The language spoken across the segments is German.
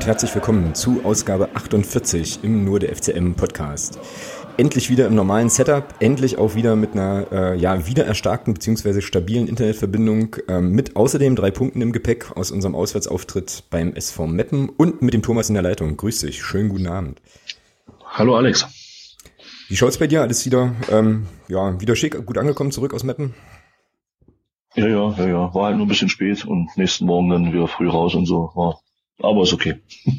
Und herzlich willkommen zu Ausgabe 48 im Nur der FCM Podcast. Endlich wieder im normalen Setup, endlich auch wieder mit einer äh, ja, wieder erstarkten bzw. stabilen Internetverbindung, äh, mit außerdem drei Punkten im Gepäck aus unserem Auswärtsauftritt beim SV Meppen und mit dem Thomas in der Leitung. Grüß dich, schönen guten Abend. Hallo Alex. Wie schaut's bei dir? Alles wieder, ähm, ja, wieder schick, gut angekommen zurück aus Meppen? Ja, ja, ja, ja. War halt nur ein bisschen spät und nächsten Morgen dann wieder früh raus und so. War, aber ist okay.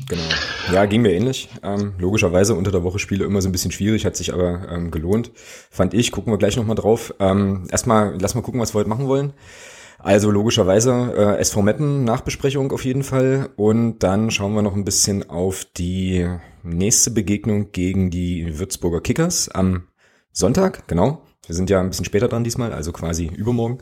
Genau. Ja, ging mir ähnlich. Ähm, logischerweise unter der Woche Spiele immer so ein bisschen schwierig, hat sich aber ähm, gelohnt. Fand ich. Gucken wir gleich nochmal drauf. Ähm, erstmal, lass mal gucken, was wir heute machen wollen. Also logischerweise äh, SV Meppen Nachbesprechung auf jeden Fall und dann schauen wir noch ein bisschen auf die nächste Begegnung gegen die Würzburger Kickers am Sonntag, genau. Wir sind ja ein bisschen später dran diesmal, also quasi übermorgen.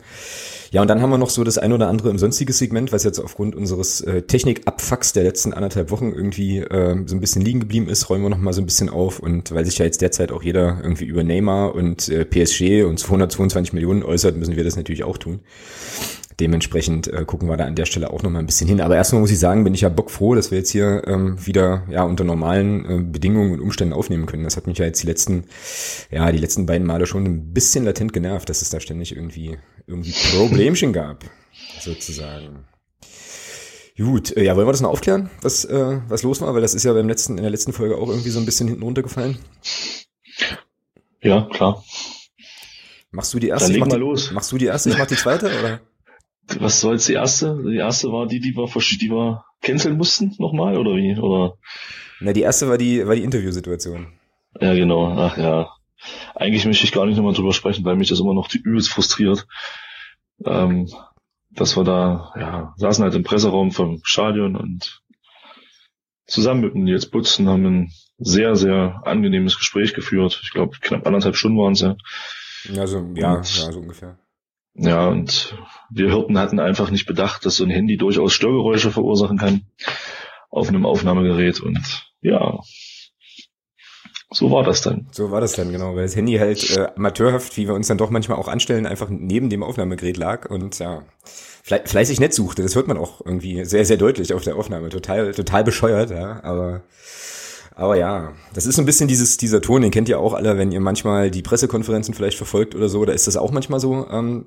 Ja, und dann haben wir noch so das ein oder andere im sonstiges Segment, was jetzt aufgrund unseres äh, Technikabfucks der letzten anderthalb Wochen irgendwie äh, so ein bisschen liegen geblieben ist, räumen wir noch mal so ein bisschen auf. Und weil sich ja jetzt derzeit auch jeder irgendwie über Neymar und äh, PSG und 222 Millionen äußert, müssen wir das natürlich auch tun. Dementsprechend äh, gucken wir da an der Stelle auch noch mal ein bisschen hin. Aber erstmal muss ich sagen, bin ich ja bockfroh, dass wir jetzt hier ähm, wieder ja unter normalen äh, Bedingungen und Umständen aufnehmen können. Das hat mich ja jetzt die letzten, ja, die letzten beiden Male schon ein bisschen latent genervt, dass es da ständig irgendwie, irgendwie Problemchen gab, sozusagen. Gut, äh, ja, wollen wir das noch aufklären, was, äh, was los war? Weil das ist ja beim letzten, in der letzten Folge auch irgendwie so ein bisschen hinten runtergefallen. Ja, klar. Machst du die erste? Dann leg ich mach mal die, los. Machst du die erste, ich mach die zweite, oder? Was soll jetzt die erste? Die erste war die, die wir, die wir canceln mussten nochmal oder wie? Oder? Na, die erste war die, war die Interviewsituation. Ja, genau. Ach ja. Eigentlich möchte ich gar nicht nochmal drüber sprechen, weil mich das immer noch übelst frustriert. Ähm, dass wir da, ja, saßen halt im Presseraum vom Stadion und zusammen mit dem Nils Butzen haben ein sehr, sehr angenehmes Gespräch geführt. Ich glaube, knapp anderthalb Stunden waren es ja. Also, ja, Und- ja, so ungefähr. Ja, und wir Hirten hatten einfach nicht bedacht, dass so ein Handy durchaus Störgeräusche verursachen kann auf einem Aufnahmegerät. Und ja, so war das dann. So war das dann, genau, weil das Handy halt äh, amateurhaft, wie wir uns dann doch manchmal auch anstellen, einfach neben dem Aufnahmegerät lag und ja, fle fleißig nett suchte. Das hört man auch irgendwie sehr, sehr deutlich auf der Aufnahme. Total, total bescheuert, ja, aber aber ja, das ist so ein bisschen dieses, dieser Ton, den kennt ihr auch alle, wenn ihr manchmal die Pressekonferenzen vielleicht verfolgt oder so, da ist das auch manchmal so ähm,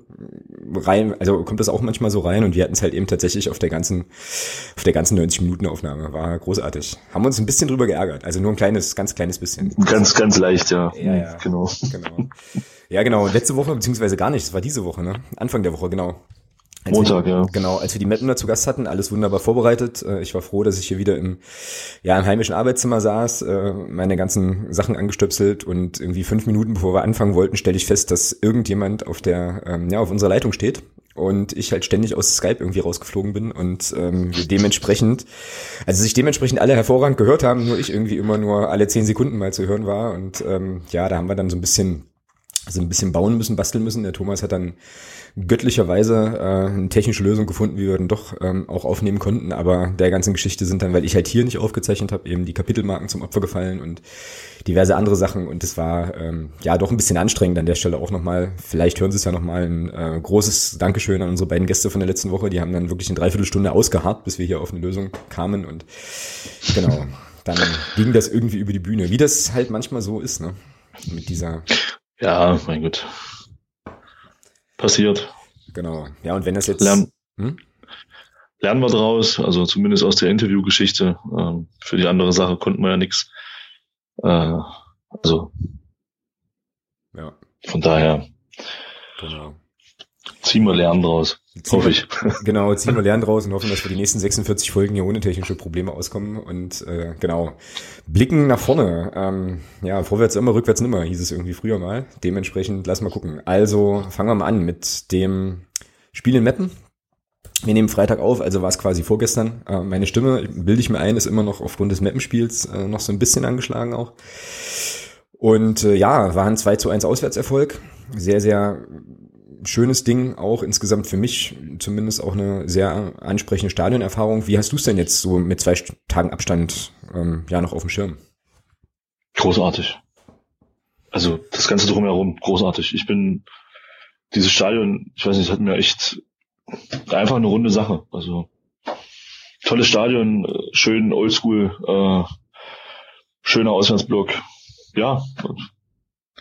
rein, also kommt das auch manchmal so rein und wir hatten es halt eben tatsächlich auf der ganzen, auf der ganzen 90 Minuten Aufnahme. War großartig. Haben uns ein bisschen drüber geärgert, also nur ein kleines, ganz kleines bisschen. Ganz, ganz leicht, ja. Ja, ja. Genau. Genau. Ja, genau. Letzte Woche, beziehungsweise gar nicht, das war diese Woche, ne? Anfang der Woche, genau. Als Montag, wir, ja. Genau, als wir die Mapner zu Gast hatten, alles wunderbar vorbereitet. Äh, Ich war froh, dass ich hier wieder im, ja, im heimischen Arbeitszimmer saß, äh, meine ganzen Sachen angestöpselt und irgendwie fünf Minuten bevor wir anfangen wollten, stelle ich fest, dass irgendjemand auf der, ähm, ja, auf unserer Leitung steht und ich halt ständig aus Skype irgendwie rausgeflogen bin und ähm, dementsprechend, also sich dementsprechend alle hervorragend gehört haben, nur ich irgendwie immer nur alle zehn Sekunden mal zu hören war und ähm, ja, da haben wir dann so ein bisschen so ein bisschen bauen müssen, basteln müssen. Der Thomas hat dann göttlicherweise äh, eine technische Lösung gefunden, wie wir dann doch ähm, auch aufnehmen konnten. Aber der ganzen Geschichte sind dann, weil ich halt hier nicht aufgezeichnet habe, eben die Kapitelmarken zum Opfer gefallen und diverse andere Sachen. Und es war ähm, ja doch ein bisschen anstrengend an der Stelle auch nochmal. Vielleicht hören Sie es ja nochmal ein äh, großes Dankeschön an unsere beiden Gäste von der letzten Woche. Die haben dann wirklich eine Dreiviertelstunde ausgeharrt, bis wir hier auf eine Lösung kamen. Und genau, dann ging das irgendwie über die Bühne, wie das halt manchmal so ist, ne? Mit dieser Ja, mein Gott. Passiert. Genau. Ja, und wenn das jetzt. Lernen, Hm? lernen wir draus, also zumindest aus der Interviewgeschichte. Ähm, für die andere Sache konnten wir ja nichts. Äh, also Ja, von daher genau. Ziehen wir Lernen draus. Ziehen Hoffe ich. Genau, ziehen wir Lernen draus und hoffen, dass wir die nächsten 46 Folgen hier ohne technische Probleme auskommen. Und äh, genau, blicken nach vorne. Ähm, ja, vorwärts immer, rückwärts nimmer, hieß es irgendwie früher mal. Dementsprechend lass mal gucken. Also fangen wir mal an mit dem Spiel in Meppen. Wir nehmen Freitag auf, also war es quasi vorgestern. Äh, meine Stimme, bilde ich mir ein, ist immer noch aufgrund des Mappenspiels äh, noch so ein bisschen angeschlagen auch. Und äh, ja, war ein 2 zu 1 Auswärtserfolg. Sehr, sehr schönes Ding, auch insgesamt für mich zumindest auch eine sehr ansprechende Stadionerfahrung. Wie hast du es denn jetzt so mit zwei Tagen Abstand ähm, ja noch auf dem Schirm? Großartig. Also das Ganze drumherum, großartig. Ich bin dieses Stadion, ich weiß nicht, hat mir echt einfach eine runde Sache. Also tolles Stadion, schön oldschool, äh, schöner Auswärtsblock. Ja,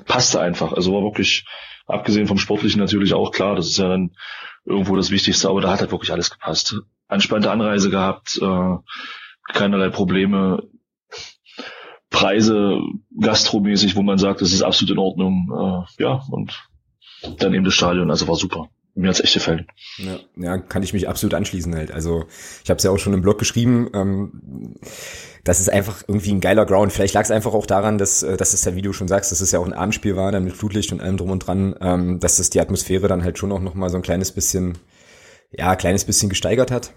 passte einfach. Also war wirklich, abgesehen vom Sportlichen natürlich auch klar, das ist ja dann irgendwo das Wichtigste, aber da hat halt wirklich alles gepasst. Anspannte Anreise gehabt, äh, keinerlei Probleme. Preise gastromäßig, wo man sagt, das ist absolut in Ordnung. Äh, ja, und dann eben das Stadion, also war super. Mir hat's echt gefallen. Ja, ja, kann ich mich absolut anschließen halt. Also ich habe es ja auch schon im Blog geschrieben. Ähm, das ist einfach irgendwie ein geiler Ground. Vielleicht lag es einfach auch daran, dass, äh, dass es ja, du schon sagst, dass es ja auch ein Abendspiel war, dann mit Flutlicht und allem drum und dran, ähm, dass das die Atmosphäre dann halt schon auch noch mal so ein kleines bisschen, ja, kleines bisschen gesteigert hat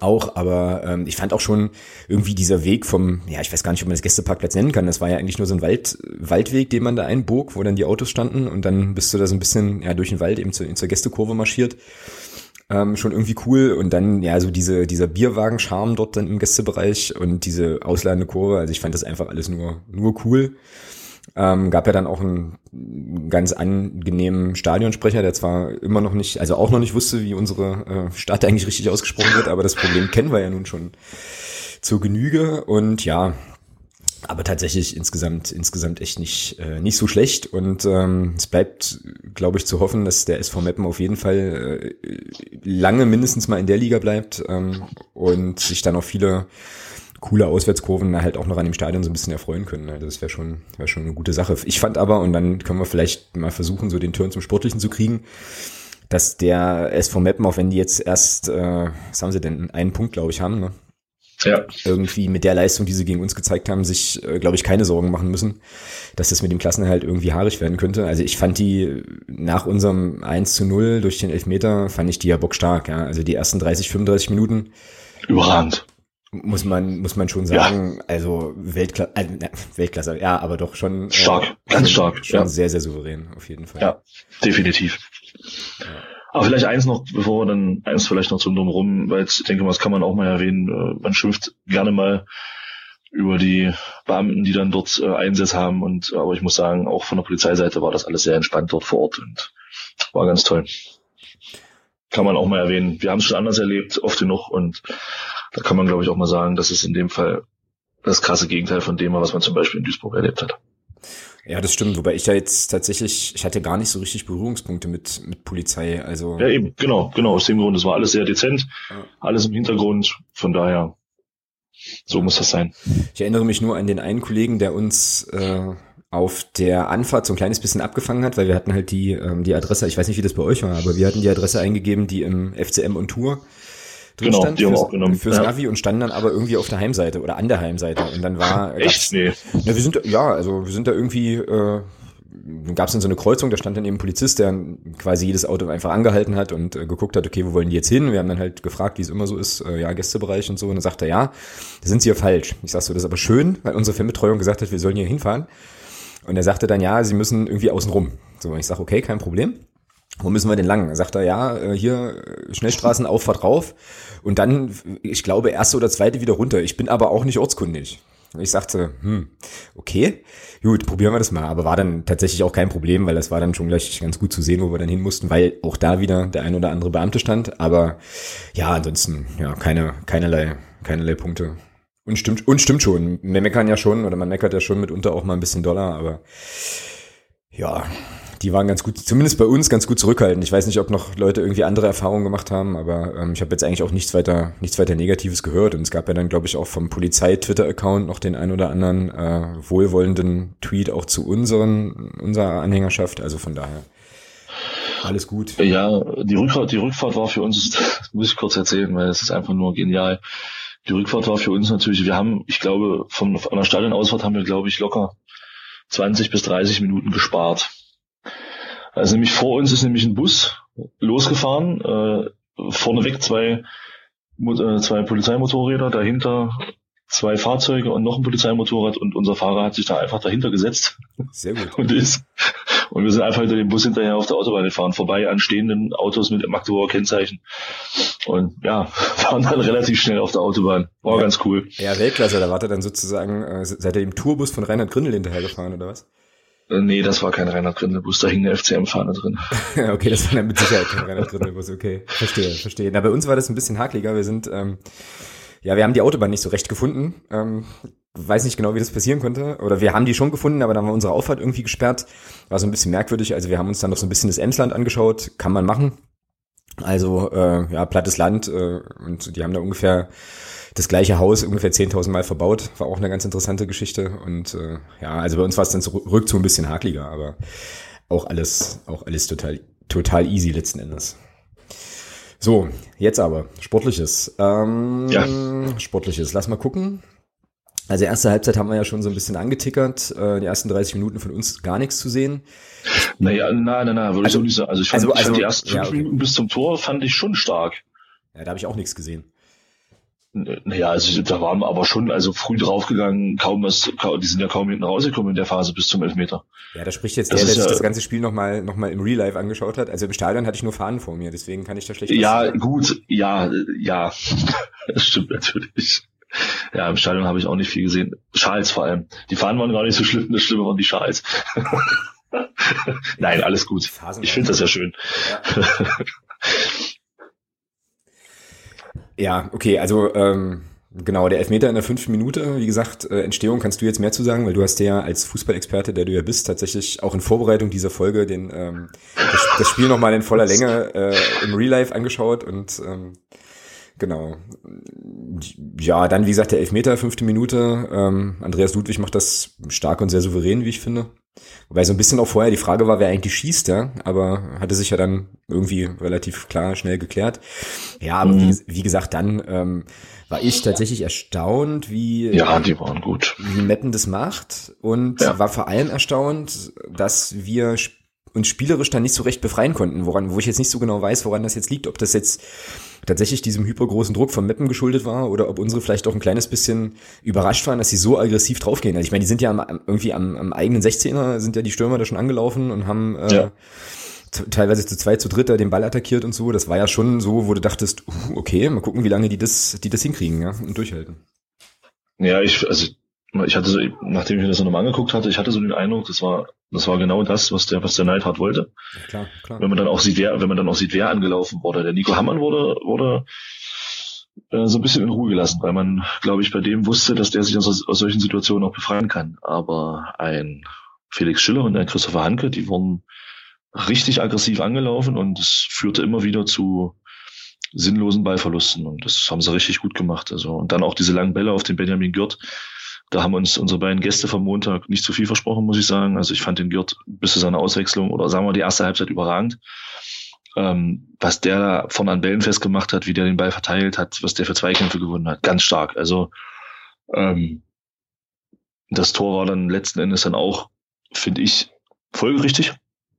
auch, aber ähm, ich fand auch schon irgendwie dieser Weg vom, ja, ich weiß gar nicht, ob man das Gästeparkplatz nennen kann. Das war ja eigentlich nur so ein Wald, Waldweg, den man da einbog, wo dann die Autos standen und dann bist du da so ein bisschen ja durch den Wald eben zu, zur Gästekurve marschiert. Ähm, schon irgendwie cool und dann ja so diese dieser Bierwagen-Charme dort dann im Gästebereich und diese ausladende Kurve. Also ich fand das einfach alles nur nur cool. Ähm, gab ja dann auch einen ganz angenehmen Stadionsprecher, der zwar immer noch nicht, also auch noch nicht wusste, wie unsere äh, Stadt eigentlich richtig ausgesprochen wird, aber das Problem kennen wir ja nun schon zur Genüge. Und ja, aber tatsächlich insgesamt insgesamt echt nicht äh, nicht so schlecht. Und ähm, es bleibt glaube ich zu hoffen, dass der SV Meppen auf jeden Fall äh, lange mindestens mal in der Liga bleibt ähm, und sich dann auch viele coole Auswärtskurven halt auch noch an dem Stadion so ein bisschen erfreuen können. Also das wäre schon, wäre schon eine gute Sache. Ich fand aber, und dann können wir vielleicht mal versuchen, so den Turn zum Sportlichen zu kriegen, dass der SV Meppen, auch wenn die jetzt erst, äh, was haben sie denn, einen Punkt, glaube ich, haben, ne? Ja. Irgendwie mit der Leistung, die sie gegen uns gezeigt haben, sich, äh, glaube ich, keine Sorgen machen müssen, dass das mit dem Klassenerhalt irgendwie haarig werden könnte. Also ich fand die nach unserem 1 zu 0 durch den Elfmeter, fand ich die ja bockstark, ja. Also die ersten 30, 35 Minuten. Überragend muss man muss man schon sagen, ja. also Weltklasse, äh, Weltklasse, ja, aber doch schon äh, stark, äh, ganz stark, schon ja. sehr sehr souverän auf jeden Fall. Ja, definitiv. Ja. Aber vielleicht eins noch, bevor wir dann eins vielleicht noch zum Drumherum, weil ich denke mal, das kann man auch mal erwähnen. Äh, man schimpft gerne mal über die Beamten, die dann dort äh, Einsatz haben und aber ich muss sagen, auch von der Polizeiseite war das alles sehr entspannt dort vor Ort und war ganz toll. Kann man auch mal erwähnen. Wir haben es schon anders erlebt, oft genug und da kann man, glaube ich, auch mal sagen, das ist in dem Fall das krasse Gegenteil von dem, was man zum Beispiel in Duisburg erlebt hat. Ja, das stimmt, wobei ich ja jetzt tatsächlich, ich hatte gar nicht so richtig Berührungspunkte mit, mit Polizei, also. Ja, eben, genau, genau, aus dem Grund, es war alles sehr dezent, ja. alles im Hintergrund, von daher, so muss das sein. Ich erinnere mich nur an den einen Kollegen, der uns äh, auf der Anfahrt so ein kleines bisschen abgefangen hat, weil wir hatten halt die, ähm, die Adresse, ich weiß nicht, wie das bei euch war, aber wir hatten die Adresse eingegeben, die im FCM und Tour drin genau, stand die haben fürs, auch genommen. fürs ja. Navi und standen dann aber irgendwie auf der Heimseite oder an der Heimseite und dann war echt nee. Ja, wir sind ja also wir sind da irgendwie äh, gab es dann so eine Kreuzung, da stand dann eben ein Polizist, der quasi jedes Auto einfach angehalten hat und äh, geguckt hat, okay, wo wollen die jetzt hin? Wir haben dann halt gefragt, wie es immer so ist, äh, ja, Gästebereich und so. Und dann sagt er, ja, da sind sie hier falsch. Ich sag so, das ist aber schön, weil unsere Fanbetreuung gesagt hat, wir sollen hier hinfahren. Und er sagte dann, ja, sie müssen irgendwie außen rum. So, und ich sag, okay, kein Problem wo müssen wir denn lang? Sagt er, ja, äh, hier äh, Schnellstraßen, Auffahrt rauf und dann, ich glaube, erste oder zweite wieder runter. Ich bin aber auch nicht ortskundig. Ich sagte, hm, okay, gut, probieren wir das mal. Aber war dann tatsächlich auch kein Problem, weil das war dann schon gleich ganz gut zu sehen, wo wir dann hin mussten, weil auch da wieder der ein oder andere Beamte stand. Aber ja, ansonsten, ja, keine, keinerlei, keinerlei Punkte. Und stimmt, und stimmt schon. Wir meckern ja schon, oder man meckert ja schon mitunter auch mal ein bisschen Dollar, aber ja, die waren ganz gut, zumindest bei uns ganz gut zurückhaltend. Ich weiß nicht, ob noch Leute irgendwie andere Erfahrungen gemacht haben, aber ähm, ich habe jetzt eigentlich auch nichts weiter, nichts weiter Negatives gehört. Und es gab ja dann, glaube ich, auch vom Polizei-Twitter-Account noch den ein oder anderen äh, wohlwollenden Tweet auch zu unseren, unserer Anhängerschaft. Also von daher alles gut. Ja, die Rückfahrt, die Rückfahrt war für uns, das muss ich kurz erzählen, weil es ist einfach nur genial. Die Rückfahrt war für uns natürlich, wir haben, ich glaube, von einer Stadionausfahrt haben wir, glaube ich, locker 20 bis 30 Minuten gespart. Also nämlich vor uns ist nämlich ein Bus losgefahren, äh, vorneweg zwei, äh, zwei Polizeimotorräder, dahinter zwei Fahrzeuge und noch ein Polizeimotorrad und unser Fahrer hat sich da einfach dahinter gesetzt. Sehr gut. Und ist, und wir sind einfach hinter dem Bus hinterher auf der Autobahn gefahren, vorbei an stehenden Autos mit Magdeburger Kennzeichen. Und ja, waren dann relativ schnell auf der Autobahn. War ja. ganz cool. Ja, Weltklasse, da war er dann sozusagen, äh, seid ihr im Tourbus von Reinhard Grindel hinterhergefahren, oder was? Äh, nee, das war kein Reinhard Grindelbus, da hing eine FCM-Fahne drin. okay, das war dann mit Sicherheit kein Reinhard Grindelbus, okay. Verstehe, verstehe. Na, bei uns war das ein bisschen hakliger. Wir sind, ähm, ja, wir haben die Autobahn nicht so recht gefunden. Ähm, weiß nicht genau, wie das passieren konnte. Oder wir haben die schon gefunden, aber dann war unsere Auffahrt irgendwie gesperrt. War so ein bisschen merkwürdig. Also wir haben uns dann noch so ein bisschen das Emsland angeschaut. Kann man machen. Also, äh, ja, plattes Land. Äh, und die haben da ungefähr das gleiche Haus ungefähr 10.000 Mal verbaut. War auch eine ganz interessante Geschichte. Und äh, ja, also bei uns war es dann zurück zu ein bisschen hakliger, aber auch alles, auch alles total, total easy letzten Endes. So, jetzt aber Sportliches. Ähm, ja. Sportliches. Lass mal gucken. Also erste Halbzeit haben wir ja schon so ein bisschen angetickert. Äh, die ersten 30 Minuten von uns gar nichts zu sehen. Naja, nein, nein, nein, würde also, ich so nicht sagen. Also ich fand, also, ich fand also, die ersten ja, okay. Minuten bis zum Tor fand ich schon stark. Ja, da habe ich auch nichts gesehen. Naja, also da waren wir aber schon also früh draufgegangen, kaum was, die sind ja kaum hinten rausgekommen in der Phase bis zum Elfmeter. Ja, da spricht jetzt das der, der sich ja, das ganze Spiel nochmal noch mal im Real Life angeschaut hat. Also im Stadion hatte ich nur Fahnen vor mir, deswegen kann ich da schlecht Ja, sagen. gut, ja, ja, das stimmt natürlich. Ja, im Stadion habe ich auch nicht viel gesehen. Schals vor allem. Die Fahnen waren gar nicht so schlimm, das Schlimme waren die Schals. Nein, alles gut. Ich finde das ja schön. Ja. Ja, okay, also ähm, genau, der Elfmeter in der fünften Minute, wie gesagt, äh, Entstehung kannst du jetzt mehr zu sagen, weil du hast ja als Fußballexperte, der du ja bist, tatsächlich auch in Vorbereitung dieser Folge den ähm, das, das Spiel nochmal in voller Länge äh, im Real Life angeschaut und ähm, Genau. Ja, dann wie gesagt der Elfmeter, fünfte Minute. Ähm, Andreas Ludwig macht das stark und sehr souverän, wie ich finde. Wobei so ein bisschen auch vorher die Frage war, wer eigentlich schießt, ja, aber hatte sich ja dann irgendwie relativ klar schnell geklärt. Ja, aber mhm. wie, wie, gesagt, dann ähm, war ich tatsächlich erstaunt, wie ja, die waren gut, wie Meppen das macht und ja. war vor allem erstaunt, dass wir uns spielerisch dann nicht so recht befreien konnten, woran, wo ich jetzt nicht so genau weiß, woran das jetzt liegt, ob das jetzt tatsächlich diesem hypergroßen Druck von Meppen geschuldet war oder ob unsere vielleicht auch ein kleines bisschen überrascht waren, dass sie so aggressiv draufgehen. Also ich meine, die sind ja am, irgendwie am, am eigenen 16er, sind ja die Stürmer da schon angelaufen und haben äh, ja. teilweise zu zweit, zu dritter den Ball attackiert und so. Das war ja schon so, wo du dachtest, uh, okay, mal gucken, wie lange die das, die das hinkriegen ja, und durchhalten. Ja, ich, also ich hatte so, nachdem ich mir das nochmal angeguckt hatte, ich hatte so den Eindruck, das war, das war genau das, was der, was der Neidhardt wollte. Ja, klar, klar. Wenn man dann auch sieht, wer, wenn man dann auch sieht, wer angelaufen wurde. Der Nico Hammann wurde, wurde äh, so ein bisschen in Ruhe gelassen, weil man, glaube ich, bei dem wusste, dass der sich aus, aus solchen Situationen auch befreien kann. Aber ein Felix Schiller und ein Christopher Hanke, die wurden richtig aggressiv angelaufen und es führte immer wieder zu sinnlosen Ballverlusten und das haben sie richtig gut gemacht. Also und dann auch diese langen Bälle auf den Benjamin Gürt, da haben uns unsere beiden Gäste vom Montag nicht zu viel versprochen, muss ich sagen. Also ich fand den Girt bis zu seiner Auswechslung oder sagen wir die erste Halbzeit überragend. Ähm, was der da vorne an Bällen festgemacht hat, wie der den Ball verteilt hat, was der für Zweikämpfe gewonnen hat, ganz stark. Also ähm, das Tor war dann letzten Endes dann auch, finde ich, folgerichtig.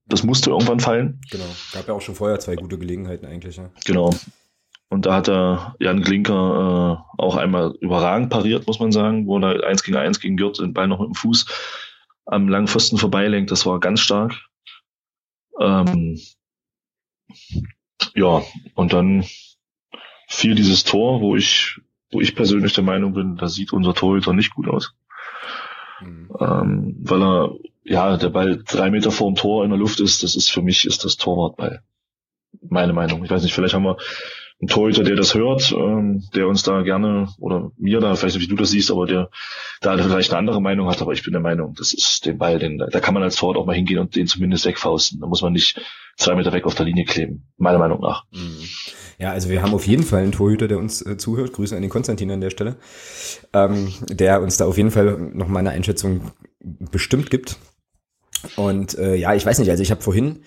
Das musste irgendwann fallen. Genau, gab ja auch schon vorher zwei gute Gelegenheiten eigentlich. Ja. Genau, und da hat er Jan Klinker äh, auch einmal überragend pariert, muss man sagen, wo er eins gegen eins gegen Gürt den Ball noch mit dem Fuß am langen Pfosten vorbeilenkt. Das war ganz stark. Ähm, ja, und dann fiel dieses Tor, wo ich, wo ich persönlich der Meinung bin, da sieht unser Torhüter nicht gut aus. Mhm. Ähm, weil er, ja, der Ball drei Meter vor dem Tor in der Luft ist, das ist für mich, ist das Torwartball. Meine Meinung. Ich weiß nicht, vielleicht haben wir ein Torhüter, der das hört, ähm, der uns da gerne oder mir da, vielleicht nicht, wie du das siehst, aber der da vielleicht eine andere Meinung hat, aber ich bin der Meinung, das ist den Ball, den, da kann man als Torwart auch mal hingehen und den zumindest wegfausten. Da muss man nicht zwei Meter weg auf der Linie kleben, meiner Meinung nach. Mhm. Ja, also wir haben auf jeden Fall einen Torhüter, der uns äh, zuhört. Grüße an den Konstantin an der Stelle, ähm, der uns da auf jeden Fall noch mal eine Einschätzung bestimmt gibt. Und äh, ja, ich weiß nicht, also ich habe vorhin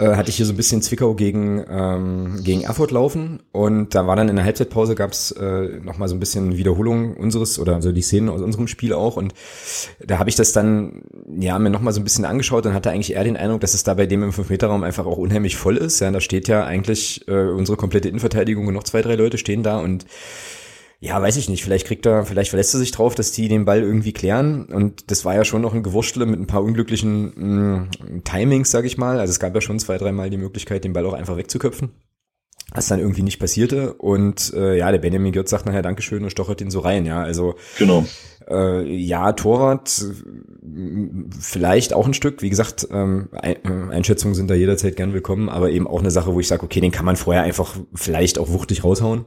äh, hatte ich hier so ein bisschen Zwickau gegen, ähm, gegen Erfurt laufen. Und da war dann in der Halbzeitpause gab's äh, nochmal so ein bisschen Wiederholung unseres oder also die Szenen aus unserem Spiel auch. Und da habe ich das dann ja mir nochmal so ein bisschen angeschaut und hatte eigentlich eher den Eindruck, dass es da bei dem im 5-Meter-Raum einfach auch unheimlich voll ist. Ja, da steht ja eigentlich äh, unsere komplette Innenverteidigung und noch zwei, drei Leute stehen da. Und ja, weiß ich nicht, vielleicht kriegt er, vielleicht verlässt er sich drauf, dass die den Ball irgendwie klären. Und das war ja schon noch ein Gewurschtle mit ein paar unglücklichen mh, mm, Timings, sag ich mal. Also es gab ja schon zwei, dreimal die Möglichkeit, den Ball auch einfach wegzuköpfen. Was dann irgendwie nicht passierte. Und äh, ja, der Benjamin Girt sagt nachher Dankeschön und stochert den so rein, ja. Also genau. Äh, ja, Torwart vielleicht auch ein Stück. Wie gesagt, ähm, Einschätzungen sind da jederzeit gern willkommen, aber eben auch eine Sache, wo ich sage, okay, den kann man vorher einfach vielleicht auch wuchtig raushauen.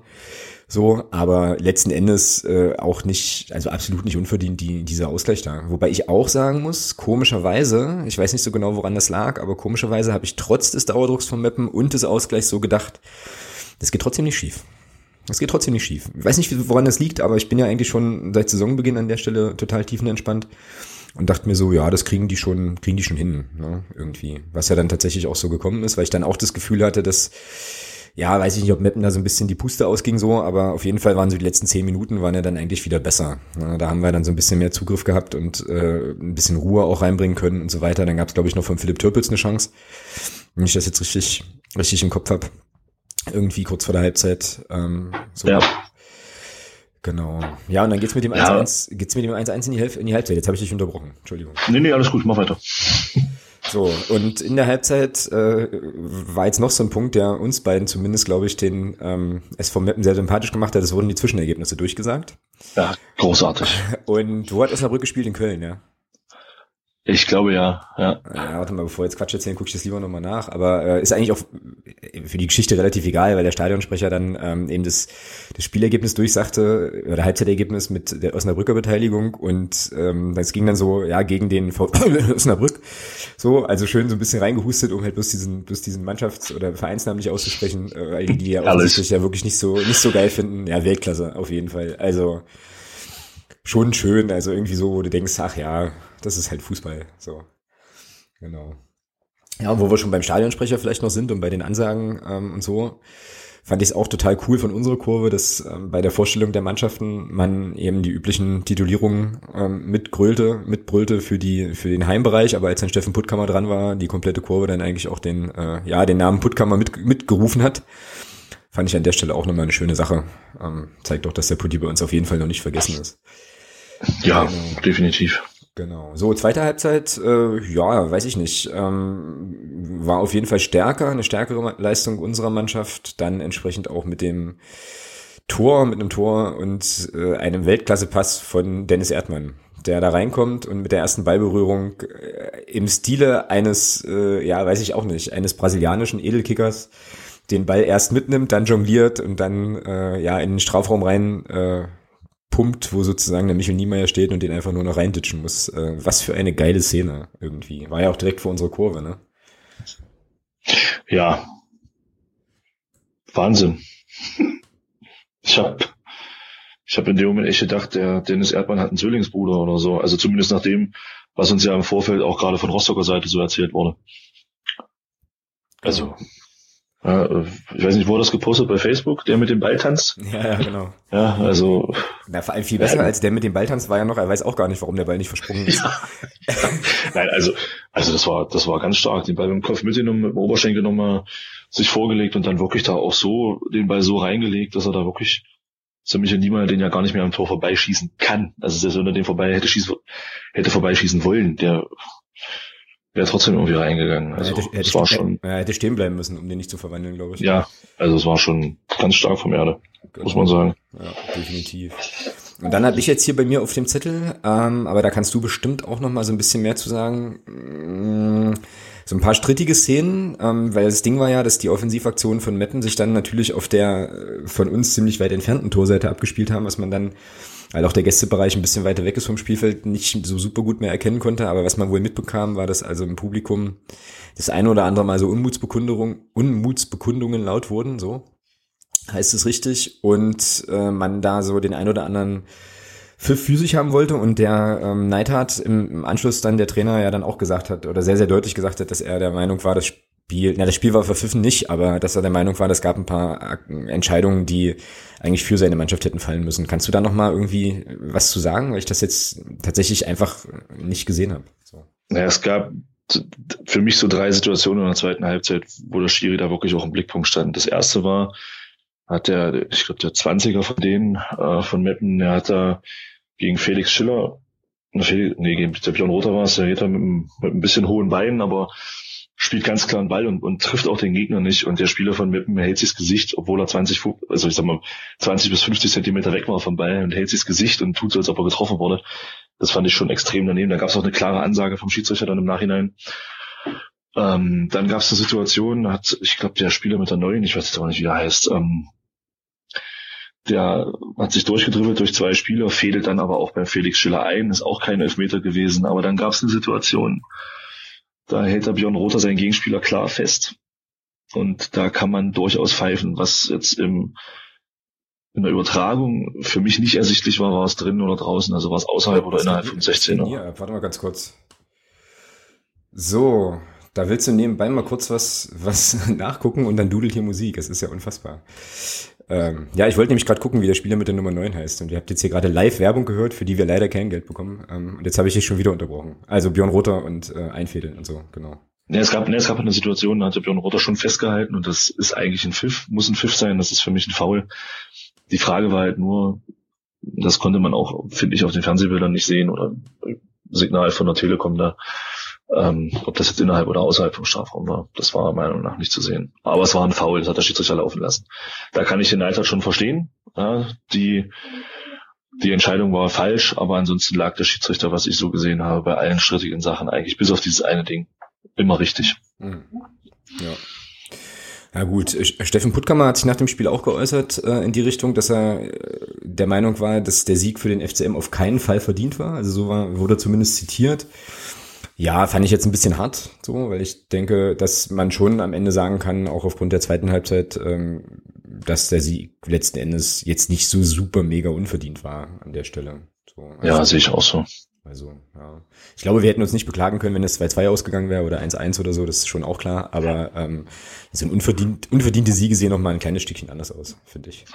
So, aber letzten Endes äh, auch nicht, also absolut nicht unverdient die, dieser Ausgleich da. Wobei ich auch sagen muss, komischerweise, ich weiß nicht so genau, woran das lag, aber komischerweise habe ich trotz des Dauerdrucks von Meppen und des Ausgleichs so gedacht, das geht trotzdem nicht schief. Das geht trotzdem nicht schief. Ich weiß nicht, woran das liegt, aber ich bin ja eigentlich schon seit Saisonbeginn an der Stelle total tiefenentspannt und dachte mir so, ja, das kriegen die schon, kriegen die schon hin, ne, irgendwie. Was ja dann tatsächlich auch so gekommen ist, weil ich dann auch das Gefühl hatte, dass ja, weiß ich nicht, ob Meppen da so ein bisschen die Puste ausging so, aber auf jeden Fall waren so die letzten zehn Minuten waren ja dann eigentlich wieder besser. Ja, da haben wir dann so ein bisschen mehr Zugriff gehabt und äh, ein bisschen Ruhe auch reinbringen können und so weiter. Dann gab es, glaube ich, noch von Philipp Türpitz eine Chance, wenn ich das jetzt richtig, richtig im Kopf habe. Irgendwie kurz vor der Halbzeit. Ähm, so. Ja. Genau. Ja, und dann geht's mit dem 1-1, ja. geht's mit dem 1-1 in die, Hälfte, in die Halbzeit. Jetzt habe ich dich unterbrochen. Entschuldigung. Nee, nee, alles gut, mach weiter. So, und in der Halbzeit äh, war jetzt noch so ein Punkt, der uns beiden zumindest, glaube ich, den ähm, SV Meppen sehr sympathisch gemacht hat. Es wurden die Zwischenergebnisse durchgesagt. Ja, großartig. Und wo hat Osnabrück gespielt? In Köln, ja. Ich glaube ja, ja. Ja, warte mal, bevor jetzt Quatsch erzählen, gucke ich das lieber nochmal nach. Aber äh, ist eigentlich auch für die Geschichte relativ egal, weil der Stadionsprecher dann ähm, eben das, das Spielergebnis durchsagte, oder Halbzeitergebnis mit der Osnabrücker Beteiligung und ähm, das ging dann so, ja, gegen den v Osnabrück. So, also schön so ein bisschen reingehustet, um halt bloß diesen, bloß diesen Mannschafts- oder Vereinsnamen nicht auszusprechen, äh, die ja offensichtlich ja wirklich nicht so, nicht so geil finden. Ja, Weltklasse, auf jeden Fall. Also schon schön, also irgendwie so, wo du denkst, ach ja, das ist halt Fußball. So. Genau. Ja, wo wir schon beim Stadionsprecher vielleicht noch sind und bei den Ansagen ähm, und so, fand ich es auch total cool von unserer Kurve, dass ähm, bei der Vorstellung der Mannschaften man eben die üblichen Titulierungen ähm, mitgrölte, mitbrüllte für die für den Heimbereich, aber als dann Steffen Puttkammer dran war, die komplette Kurve dann eigentlich auch den äh, ja den Namen Puttkammer mit, mitgerufen hat. Fand ich an der Stelle auch nochmal eine schöne Sache. Ähm, zeigt doch, dass der Putti bei uns auf jeden Fall noch nicht vergessen ist. Ja, genau. definitiv. Genau. So, zweite Halbzeit, äh, ja, weiß ich nicht. Ähm, war auf jeden Fall stärker, eine stärkere Leistung unserer Mannschaft. Dann entsprechend auch mit dem Tor, mit einem Tor und äh, einem Weltklasse-Pass von Dennis Erdmann, der da reinkommt und mit der ersten Ballberührung äh, im Stile eines, äh, ja, weiß ich auch nicht, eines brasilianischen Edelkickers den Ball erst mitnimmt, dann jongliert und dann äh, ja in den Strafraum rein äh, pumpt, wo sozusagen der Michel Niemeyer steht und den einfach nur noch reinditschen muss. Äh, was für eine geile Szene irgendwie. War ja auch direkt vor unserer Kurve, ne? Ja. Wahnsinn. Ich habe ich hab in dem Moment echt gedacht, der Dennis Erdmann hat einen Zwillingsbruder oder so. Also zumindest nach dem, was uns ja im Vorfeld auch gerade von Rostocker Seite so erzählt wurde. Also, ja, äh, ich weiß nicht, wo das gepostet bei Facebook, der mit dem Ball tanzt. Ja, ja, genau. Ja, also. Na, vor allem viel besser ja, als der mit dem Ball tanzt war ja noch, er weiß auch gar nicht, warum der Ball nicht versprungen ist. Ja. Nein, also, also das war, das war ganz stark. Den Ball mit dem Kopf mitgenommen, mit dem Oberschenkel nochmal sich vorgelegt und dann wirklich da auch so, den Ball so reingelegt, dass er da wirklich ziemlich niemand den ja gar nicht mehr am Tor vorbeischießen kann. Also selbst wenn er den vorbei hätte schießen, hätte vorbeischießen wollen, der wäre trotzdem irgendwie reingegangen. Also er hätte, es war schon. Er hätte stehen bleiben müssen, um den nicht zu verwandeln, glaube ich. Ja, also es war schon ganz stark vom Erde, genau. muss man sagen. Ja, definitiv. Und dann hatte ich jetzt hier bei mir auf dem Zettel, ähm, aber da kannst du bestimmt auch noch mal so ein bisschen mehr zu sagen. Mm, so ein paar strittige Szenen, ähm, weil das Ding war ja, dass die Offensivaktionen von Metten sich dann natürlich auf der äh, von uns ziemlich weit entfernten Torseite abgespielt haben, was man dann weil auch der Gästebereich ein bisschen weiter weg ist vom Spielfeld, nicht so super gut mehr erkennen konnte. Aber was man wohl mitbekam, war, dass also im Publikum das eine oder andere Mal so Unmutsbekundungen, Unmutsbekundungen laut wurden, so heißt es richtig. Und äh, man da so den ein oder anderen für physisch haben wollte und der ähm, Neidhardt im, im Anschluss dann der Trainer ja dann auch gesagt hat oder sehr, sehr deutlich gesagt hat, dass er der Meinung war, das Spiel, na, das Spiel war verpfiffen nicht, aber dass er der Meinung war, es gab ein paar Entscheidungen, die eigentlich für seine Mannschaft hätten fallen müssen. Kannst du da noch mal irgendwie was zu sagen, weil ich das jetzt tatsächlich einfach nicht gesehen habe? So. Ja, es gab für mich so drei Situationen in der zweiten Halbzeit, wo der Schiri da wirklich auch im Blickpunkt stand. Das erste war, hat der, ich glaube, der 20er von denen, äh, von Meppen, der hat da gegen Felix Schiller, nee, gegen Björn Rother war es, der geht da mit, mit ein bisschen hohen Beinen, aber spielt ganz klar einen Ball und, und trifft auch den Gegner nicht. Und der Spieler von Meppen hält sich das Gesicht, obwohl er 20, also ich sag mal, 20 bis 50 Zentimeter weg war vom Ball und hält sich das Gesicht und tut so, als ob er getroffen wurde. Das fand ich schon extrem daneben. Da gab es auch eine klare Ansage vom Schiedsrichter dann im Nachhinein. Ähm, dann gab es eine Situation, hat, ich glaube, der Spieler mit der neuen, ich weiß jetzt auch nicht, wie er heißt, ähm, der hat sich durchgedribbelt durch zwei Spieler, fädelt dann aber auch beim Felix Schiller ein, ist auch kein Elfmeter gewesen. Aber dann gab es eine Situation, da hält der Björn Rother seinen Gegenspieler klar fest. Und da kann man durchaus pfeifen, was jetzt im, in der Übertragung für mich nicht ersichtlich war, war es drinnen oder draußen, also war es außerhalb oder innerhalb vom 16er. Ja, warte mal ganz kurz. So, da willst du nebenbei mal kurz was, was nachgucken und dann dudelt hier Musik. Das ist ja unfassbar. Ähm, ja, ich wollte nämlich gerade gucken, wie der Spieler mit der Nummer 9 heißt. Und ihr habt jetzt hier gerade Live-Werbung gehört, für die wir leider kein Geld bekommen. Ähm, und jetzt habe ich dich schon wieder unterbrochen. Also Björn Rother und äh, Einfädeln und so, genau. Ja, es gab, ne, es gab eine Situation, da hatte Björn Rother schon festgehalten und das ist eigentlich ein Pfiff, muss ein Pfiff sein, das ist für mich ein Foul. Die Frage war halt nur, das konnte man auch, finde ich, auf den Fernsehbildern nicht sehen oder Signal von der Telekom da ähm, ob das jetzt innerhalb oder außerhalb vom Strafraum war, das war meiner Meinung nach nicht zu sehen. Aber es war ein Foul, das hat der Schiedsrichter laufen lassen. Da kann ich den Neidhardt schon verstehen. Ja, die, die Entscheidung war falsch, aber ansonsten lag der Schiedsrichter, was ich so gesehen habe, bei allen strittigen Sachen eigentlich, bis auf dieses eine Ding, immer richtig. Mhm. Ja. Ja gut, Steffen Puttkammer hat sich nach dem Spiel auch geäußert äh, in die Richtung, dass er äh, der Meinung war, dass der Sieg für den FCM auf keinen Fall verdient war. Also so war, wurde zumindest zitiert. Ja, fand ich jetzt ein bisschen hart, so, weil ich denke, dass man schon am Ende sagen kann, auch aufgrund der zweiten Halbzeit, ähm, dass der Sieg letzten Endes jetzt nicht so super mega unverdient war an der Stelle. So, also, ja, sehe ich auch so. Also, ja. Ich glaube, wir hätten uns nicht beklagen können, wenn es 2-2 ausgegangen wäre oder 1-1 oder so, das ist schon auch klar. Aber ähm, so unverdient, unverdiente Siege sehen noch mal ein kleines Stückchen anders aus, finde ich.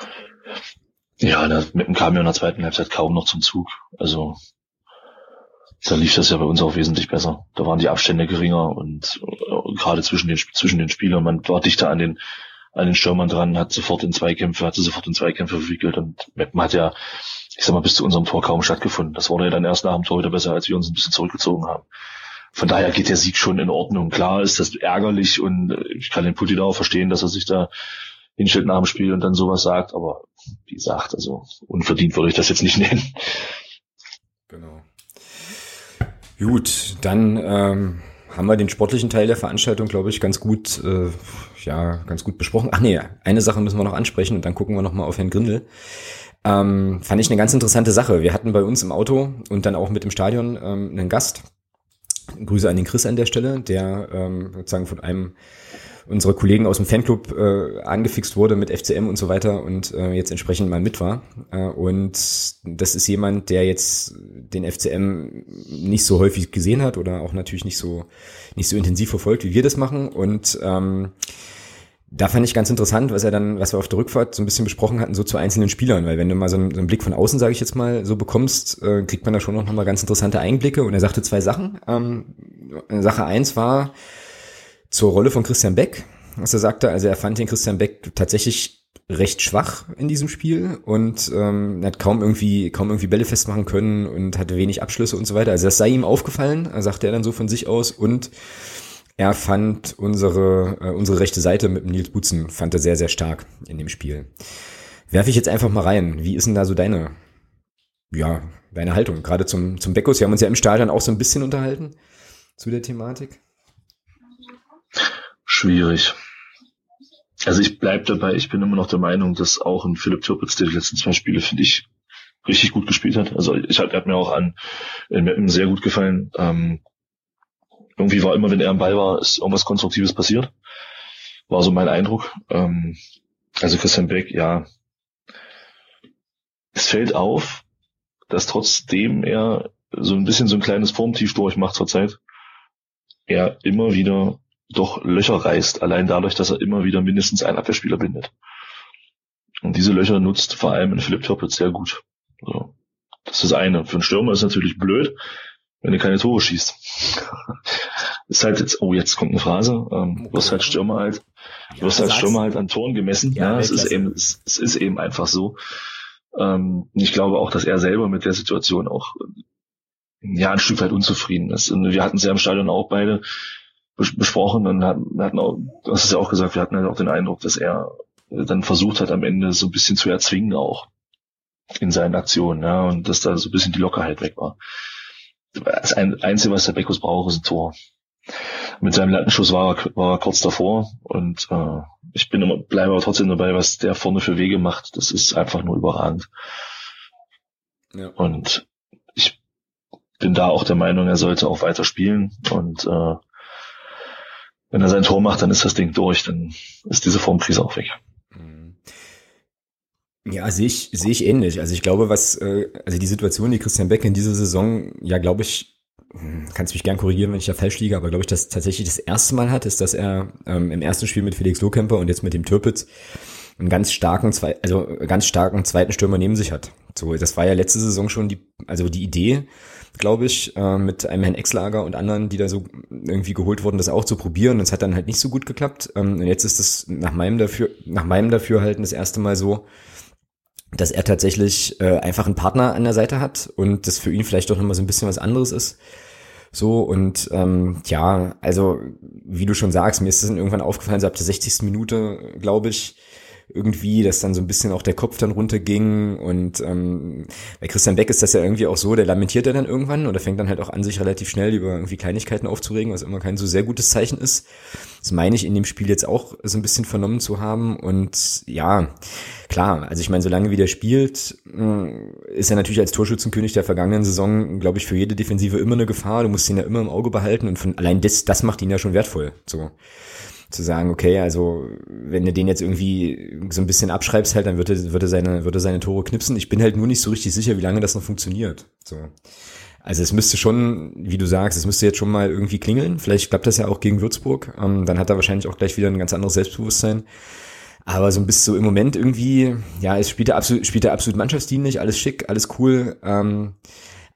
Ja, mit dem kam ja in der zweiten Halbzeit kaum noch zum Zug. Also da lief das ja bei uns auch wesentlich besser. Da waren die Abstände geringer und äh, gerade zwischen den, zwischen den Spielern, man war dichter an den, an den Stürmern dran, hat sofort in Zweikämpfe, hatte sofort in Zweikämpfe verwickelt und Meppen hat ja, ich sag mal, bis zu unserem Tor kaum stattgefunden. Das wurde ja dann erst nach dem Tor wieder besser, als wir uns ein bisschen zurückgezogen haben. Von daher geht der Sieg schon in Ordnung. Klar ist das ärgerlich und äh, ich kann den Putti da auch verstehen, dass er sich da hinstellt nach dem Spiel und dann sowas sagt, aber wie gesagt, also unverdient würde ich das jetzt nicht nennen. Genau. Gut, dann ähm, haben wir den sportlichen Teil der Veranstaltung, glaube ich, ganz gut, äh, ja, ganz gut besprochen. Ach nee, eine Sache müssen wir noch ansprechen und dann gucken wir noch mal auf Herrn Grindel. Ähm, fand ich eine ganz interessante Sache. Wir hatten bei uns im Auto und dann auch mit im Stadion ähm, einen Gast. Grüße an den Chris an der Stelle, der ähm, sozusagen von einem unsere Kollegen aus dem Fanclub äh, angefixt wurde mit FCM und so weiter und äh, jetzt entsprechend mal mit war. Äh, und das ist jemand, der jetzt den FCM nicht so häufig gesehen hat oder auch natürlich nicht so nicht so intensiv verfolgt, wie wir das machen. Und ähm, da fand ich ganz interessant, was er dann, was wir auf der Rückfahrt so ein bisschen besprochen hatten, so zu einzelnen Spielern, weil wenn du mal so einen, so einen Blick von außen, sage ich jetzt mal, so bekommst, äh, kriegt man da schon noch mal ganz interessante Einblicke. Und er sagte zwei Sachen. Ähm, Sache eins war, zur Rolle von Christian Beck, was er sagte. Also er fand den Christian Beck tatsächlich recht schwach in diesem Spiel und ähm, hat kaum irgendwie kaum irgendwie Bälle festmachen können und hatte wenig Abschlüsse und so weiter. Also das sei ihm aufgefallen, sagte er dann so von sich aus und er fand unsere äh, unsere rechte Seite mit Nils Butzen fand er sehr sehr stark in dem Spiel. Werfe ich jetzt einfach mal rein. Wie ist denn da so deine ja deine Haltung gerade zum zum Beckos? Wir haben uns ja im Stadion auch so ein bisschen unterhalten zu der Thematik schwierig. Also ich bleib dabei, ich bin immer noch der Meinung, dass auch ein Philipp Türpitz, der die letzten zwei Spiele, finde ich, richtig gut gespielt hat. Also ich hat, hat mir auch an mir sehr gut gefallen. Ähm, irgendwie war immer, wenn er am Ball war, ist irgendwas Konstruktives passiert. War so mein Eindruck. Ähm, also Christian Beck, ja. Es fällt auf, dass trotzdem er so ein bisschen so ein kleines Formtief durchmacht zurzeit, er immer wieder doch Löcher reißt, allein dadurch, dass er immer wieder mindestens einen Abwehrspieler bindet. Und diese Löcher nutzt vor allem in Philipp Türpitz sehr gut. So. Das ist das eine. Für einen Stürmer ist es natürlich blöd, wenn du keine Tore schießt. ist halt jetzt, oh, jetzt kommt eine Phrase, ähm, du wirst halt Stürmer halt, du wirst halt Stürmer halt an Toren gemessen. Ja, ja es ist eben, es, es, ist eben einfach so. Ähm, ich glaube auch, dass er selber mit der Situation auch, ja, ein Stück weit unzufrieden ist. Und wir hatten es ja im Stadion auch beide, besprochen und hatten, hatten auch, du hast es ja auch gesagt, wir hatten halt auch den Eindruck, dass er dann versucht hat, am Ende so ein bisschen zu erzwingen auch. in seinen Aktionen, ja, und dass da so ein bisschen die Lockerheit weg war. Das Einzige, was der Beckus braucht, ist ein Tor. Mit seinem Lattenschuss war er, war er kurz davor und äh, ich bin immer, bleibe aber trotzdem dabei, was der vorne für Wege macht. Das ist einfach nur überragend. Ja. Und ich bin da auch der Meinung, er sollte auch weiter spielen und äh, wenn er sein Tor macht, dann ist das Ding durch, dann ist diese Formkrise auch weg. Mhm. Ja, sehe ich, sehe ich ähnlich. Also ich glaube, was, äh, also die Situation, die Christian Beck in dieser Saison, ja, glaube ich, hm, kannst mich gern korrigieren, wenn ich da falsch liege, aber glaube ich, dass tatsächlich das erste Mal hat, ist, dass er ähm, im ersten Spiel mit Felix Lohkemper und jetzt mit dem Türpitz einen ganz starken, zwei, also ganz starken zweiten Stürmer neben sich hat. So, das war ja letzte Saison schon die, also die Idee, glaube ich, äh, mit einem Herrn Exlager und anderen, die da so irgendwie geholt wurden, das auch zu probieren. Das hat dann halt nicht so gut geklappt. Ähm, und jetzt ist es nach meinem dafür, nach meinem Dafürhalten das erste Mal so, dass er tatsächlich äh, einfach einen Partner an der Seite hat und das für ihn vielleicht doch nochmal so ein bisschen was anderes ist. So, und ähm, ja, also wie du schon sagst, mir ist es irgendwann aufgefallen, so ab der 60. Minute, glaube ich, irgendwie, dass dann so ein bisschen auch der Kopf dann runterging und ähm, bei Christian Beck ist das ja irgendwie auch so, der lamentiert ja dann irgendwann oder fängt dann halt auch an, sich relativ schnell über irgendwie Kleinigkeiten aufzuregen, was immer kein so sehr gutes Zeichen ist. Das meine ich in dem Spiel jetzt auch so ein bisschen vernommen zu haben und ja, klar, also ich meine, solange wie der spielt, äh, ist er natürlich als Torschützenkönig der vergangenen Saison, glaube ich, für jede Defensive immer eine Gefahr. Du musst ihn ja immer im Auge behalten und von allein das, das macht ihn ja schon wertvoll. So zu sagen, okay, also wenn du den jetzt irgendwie so ein bisschen abschreibst halt, dann würde er, wird seine, würde seine Tore knipsen. Ich bin halt nur nicht so richtig sicher, wie lange das noch funktioniert. So. Also es müsste schon, wie du sagst, es müsste jetzt schon mal irgendwie klingeln. Vielleicht klappt das ja auch gegen Würzburg. Ähm, dann hat er wahrscheinlich auch gleich wieder ein ganz anderes Selbstbewusstsein. Aber so ein bisschen so im Moment irgendwie, ja, es spielt er absolut, spielt er absolut mannschaftsdienlich, alles schick, alles cool. Ähm,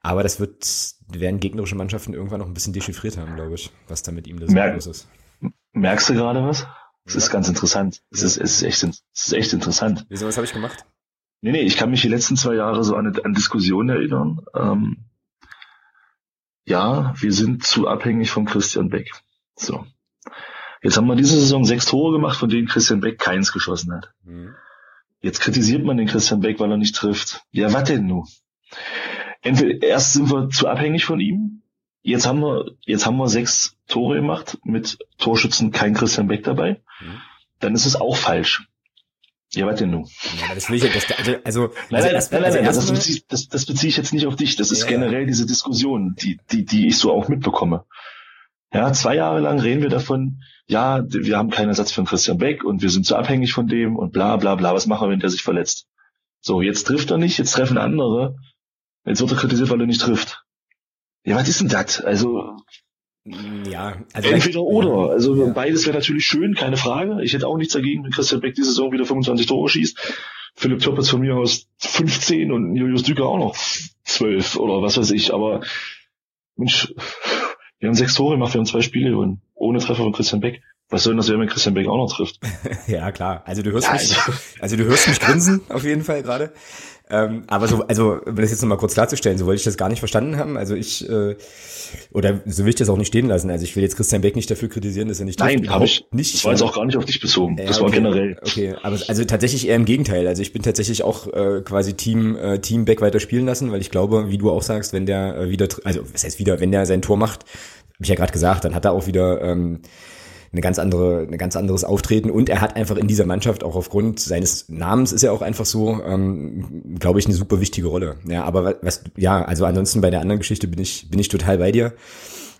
aber das wird, werden gegnerische Mannschaften irgendwann noch ein bisschen dechiffriert haben, glaube ich, was da mit ihm das Merk, los ist. Merkst du gerade was? Es ja. ist ganz interessant. Es ist, es ist echt, es ist echt interessant. Wieso, was habe ich gemacht? Nee, nee, ich kann mich die letzten zwei Jahre so an, an Diskussionen erinnern. Ähm, ja, wir sind zu abhängig von Christian Beck. So. Jetzt haben wir diese Saison sechs Tore gemacht, von denen Christian Beck keins geschossen hat. Mhm. Jetzt kritisiert man den Christian Beck, weil er nicht trifft. Ja, was denn nun? Entweder erst sind wir zu abhängig von ihm, Jetzt haben wir, jetzt haben wir sechs Tore gemacht mit Torschützen kein Christian Beck dabei. Mhm. Dann ist es auch falsch. Ja, denn nun? Ja, das will ich, das, also, also, nein, nein, also nein, nein, nein, das, beziehe, das, das beziehe ich jetzt nicht auf dich. Das ist ja, generell diese Diskussion, die, die, die ich so auch mitbekomme. Ja, zwei Jahre lang reden wir davon, ja, wir haben keinen Ersatz für Christian Beck und wir sind so abhängig von dem und bla bla bla. Was machen wir, wenn der sich verletzt? So, jetzt trifft er nicht, jetzt treffen andere. Jetzt wird er kritisiert, weil er nicht trifft. Ja, was ist denn das? Also, ja, also entweder oder. Also ja. beides wäre natürlich schön, keine Frage. Ich hätte auch nichts dagegen, wenn Christian Beck diese Saison wieder 25 Tore schießt. Philipp Töppitz von mir aus 15 und Julius Düker auch noch 12 oder was weiß ich. Aber Mensch, wir haben sechs Tore gemacht, wir haben zwei Spiele und ohne Treffer von Christian Beck. Was soll denn das werden, wenn Christian Beck auch noch trifft? ja, klar. Also du hörst mich, also du hörst mich grinsen auf jeden Fall gerade. Ähm, aber so, also, um das jetzt nochmal kurz klarzustellen, so wollte ich das gar nicht verstanden haben. Also ich, äh, oder so will ich das auch nicht stehen lassen. Also ich will jetzt Christian Beck nicht dafür kritisieren, dass er nicht Nein, habe ich nicht. Das war jetzt auch gar nicht auf dich bezogen. das okay, war generell. Okay, aber also tatsächlich eher im Gegenteil. Also ich bin tatsächlich auch äh, quasi Team, äh, Team Beck weiter spielen lassen, weil ich glaube, wie du auch sagst, wenn der äh, wieder, also was heißt wieder, wenn der sein Tor macht, habe ich ja gerade gesagt, dann hat er auch wieder ähm, eine ganz andere, eine ganz anderes Auftreten und er hat einfach in dieser Mannschaft auch aufgrund seines Namens ist er auch einfach so, ähm, glaube ich, eine super wichtige Rolle. Ja, aber was, ja, also ansonsten bei der anderen Geschichte bin ich, bin ich total bei dir.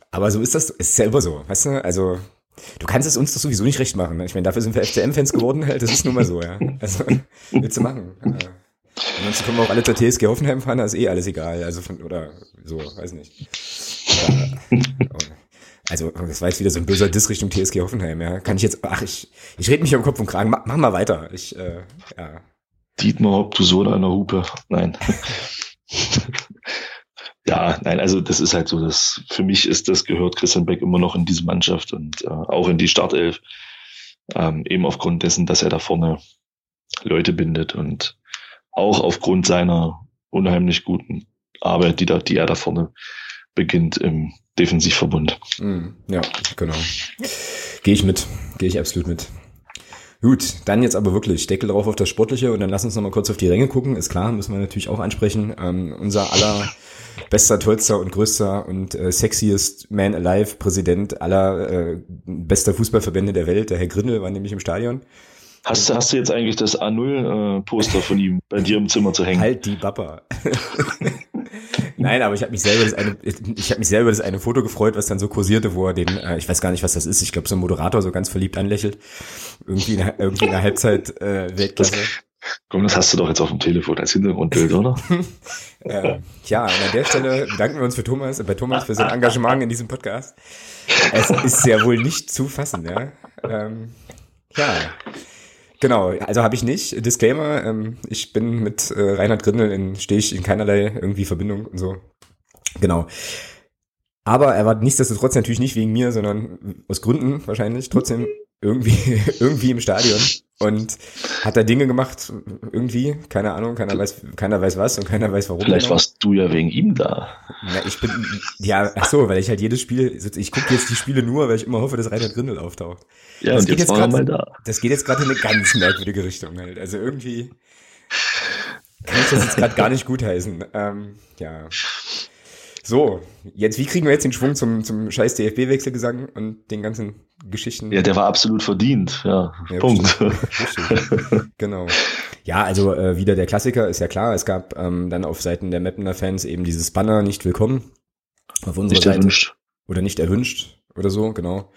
Aber so ist das, ist selber so, weißt du? Also Du kannst es uns doch sowieso nicht recht machen. Ne? Ich meine, dafür sind wir FCM-Fans geworden, halt. Das ist nun mal so, ja. Also, willst du machen. Ja. Ansonsten können wir auch alle zur TSG Hoffenheim fahren, da ist eh alles egal. Also von, oder so, weiß nicht. Ja, also das war jetzt wieder so ein böser Diss Richtung TSG Hoffenheim, ja. Kann ich jetzt, ach, ich, ich rede mich um Kopf und Kragen, mach, mach mal weiter. Ich, äh, ja. Dietmar ob du so an der Hupe. Nein. ja, nein, also das ist halt so, dass für mich ist das, gehört Christian Beck immer noch in diese Mannschaft und äh, auch in die Startelf. Ähm, eben aufgrund dessen, dass er da vorne Leute bindet und auch aufgrund seiner unheimlich guten Arbeit, die da, die er da vorne beginnt im Defensivverbund. Mm, ja, genau. Gehe ich mit. Gehe ich absolut mit. Gut, dann jetzt aber wirklich Deckel drauf auf das Sportliche und dann lass uns noch mal kurz auf die Ränge gucken. Ist klar, müssen wir natürlich auch ansprechen. Ähm, unser aller bester, tollster und größter und äh, sexiest Man Alive Präsident aller äh, bester Fußballverbände der Welt, der Herr Grindel, war nämlich im Stadion. Hast, hast du jetzt eigentlich das A0-Poster äh, von ihm bei dir im Zimmer zu hängen? Halt die Bappa. Nein, aber ich habe mich selber das eine, ich habe mich selber das eine Foto gefreut, was dann so kursierte, wo er den, äh, ich weiß gar nicht, was das ist. Ich glaube, so ein Moderator so ganz verliebt anlächelt, irgendwie in, irgendwie in der Halbzeit äh, Weltklasse. Komm, das hast du doch jetzt auf dem Telefon als Hintergrundbild, oder? äh, ja, an der Stelle bedanken wir uns für Thomas, bei Thomas für sein Engagement in diesem Podcast. Es ist ja wohl nicht zu fassen, ja. Ähm, ja, Genau, also habe ich nicht. Disclaimer, ähm, ich bin mit äh, Reinhard Grindel in, stehe ich in keinerlei irgendwie Verbindung und so. Genau. Aber er war nichtsdestotrotz natürlich nicht wegen mir, sondern aus Gründen wahrscheinlich trotzdem irgendwie, irgendwie im Stadion und hat da Dinge gemacht, irgendwie, keine Ahnung, keiner weiß, keiner weiß was und keiner weiß warum. Vielleicht genau. warst du ja wegen ihm da. Ja, ich bin, ja, ach so, weil ich halt jedes Spiel, ich gucke jetzt die Spiele nur, weil ich immer hoffe, dass Reinhard Grindel auftaucht. Ja, das und geht jetzt, jetzt grad, mal da. Das geht jetzt gerade in eine ganz merkwürdige Richtung halt. Also irgendwie kann ich das jetzt gerade gar nicht gutheißen. Ähm, ja. So, jetzt, wie kriegen wir jetzt den Schwung zum, zum scheiß DFB-Wechselgesang und den ganzen Geschichten? Ja, der war absolut verdient, ja. ja Punkt. genau. Ja, also äh, wieder der Klassiker, ist ja klar. Es gab ähm, dann auf Seiten der Mappener Fans eben dieses Banner nicht willkommen. Auf unserer nicht Seite. Erwünscht. Oder nicht erwünscht oder so, genau.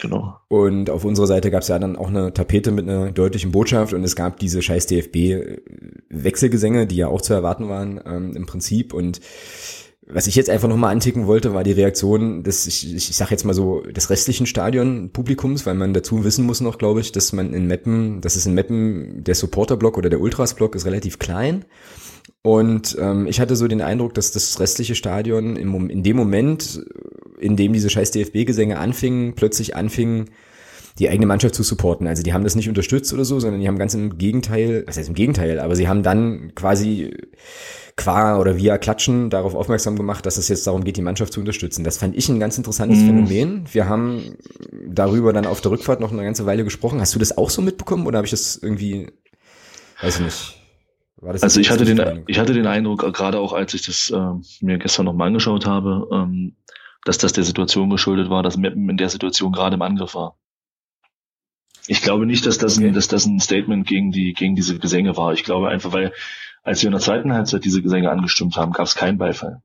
Genau. Und auf unserer Seite gab es ja dann auch eine Tapete mit einer deutlichen Botschaft und es gab diese scheiß DFB-Wechselgesänge, die ja auch zu erwarten waren ähm, im Prinzip. Und was ich jetzt einfach nochmal anticken wollte, war die Reaktion des, ich, ich sag jetzt mal so, des restlichen Stadion-Publikums, weil man dazu wissen muss noch, glaube ich, dass man in Meppen, dass es in Meppen, der Supporter-Block oder der Ultras-Block ist relativ klein. Und ähm, ich hatte so den Eindruck, dass das restliche Stadion im, in dem Moment, in dem diese scheiß DFB-Gesänge anfingen, plötzlich anfingen, die eigene Mannschaft zu supporten. Also die haben das nicht unterstützt oder so, sondern die haben ganz im Gegenteil, was heißt im Gegenteil, aber sie haben dann quasi qua oder via Klatschen darauf aufmerksam gemacht, dass es jetzt darum geht, die Mannschaft zu unterstützen. Das fand ich ein ganz interessantes mhm. Phänomen. Wir haben darüber dann auf der Rückfahrt noch eine ganze Weile gesprochen. Hast du das auch so mitbekommen oder habe ich das irgendwie, weiß ich nicht. also ich hatte den, ich hatte den Eindruck, gerade auch als ich das äh, mir gestern nochmal angeschaut habe, ähm, dass das der Situation geschuldet war, dass Meppen in der Situation gerade im Angriff war. Ich glaube nicht, dass das, okay. ein, dass das ein Statement gegen die gegen diese Gesänge war. Ich glaube einfach, weil als wir in der zweiten Halbzeit diese Gesänge angestimmt haben, gab es keinen Beifall.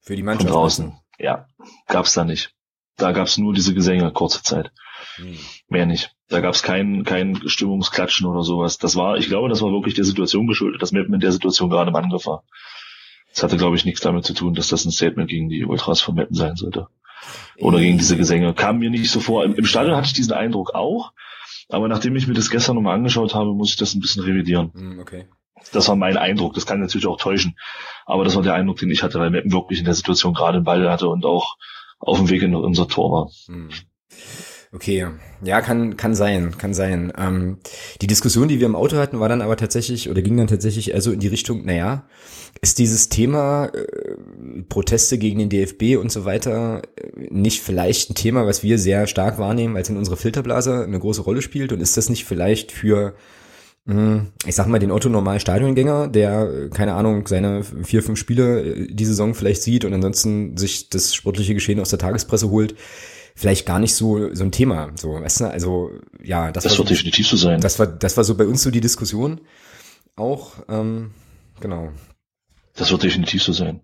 Für die Mannschaft? Von draußen. Ja, gab es da nicht. Da gab es nur diese Gesänge, kurze Zeit. Hm. Mehr nicht. Da gab es kein, kein Stimmungsklatschen oder sowas. Das war, ich glaube, das war wirklich der Situation geschuldet, dass Meppen in der Situation gerade im Angriff war. Das hatte, glaube ich, nichts damit zu tun, dass das ein Statement gegen die Ultras von Meppen sein sollte. Oder gegen diese Gesänge. Kam mir nicht so vor. Im, Im Stadion hatte ich diesen Eindruck auch. Aber nachdem ich mir das gestern nochmal angeschaut habe, muss ich das ein bisschen revidieren. Hm, okay. Das war mein Eindruck. Das kann natürlich auch täuschen. Aber das war der Eindruck, den ich hatte, weil Meppen wirklich in der Situation gerade einen Ball hatte und auch auf dem Weg in unser Tor war. Hm. Okay, ja, kann, kann sein, kann sein. Ähm, die Diskussion, die wir im Auto hatten, war dann aber tatsächlich, oder ging dann tatsächlich eher so in die Richtung, naja, ist dieses Thema äh, Proteste gegen den DFB und so weiter äh, nicht vielleicht ein Thema, was wir sehr stark wahrnehmen, als in unserer Filterblase eine große Rolle spielt? Und ist das nicht vielleicht für hm, ich sag mal, den Otto normal Stadiongänger, der, keine Ahnung, seine vier, fünf Spiele äh, die Saison vielleicht sieht und ansonsten sich das sportliche Geschehen aus der Tagespresse holt, vielleicht gar nicht so, so ein Thema, so, weißt du, also, ja, das, das wird so, definitiv so sein. Das war, das war so bei uns so die Diskussion auch, ähm, genau. Das wird definitiv so sein.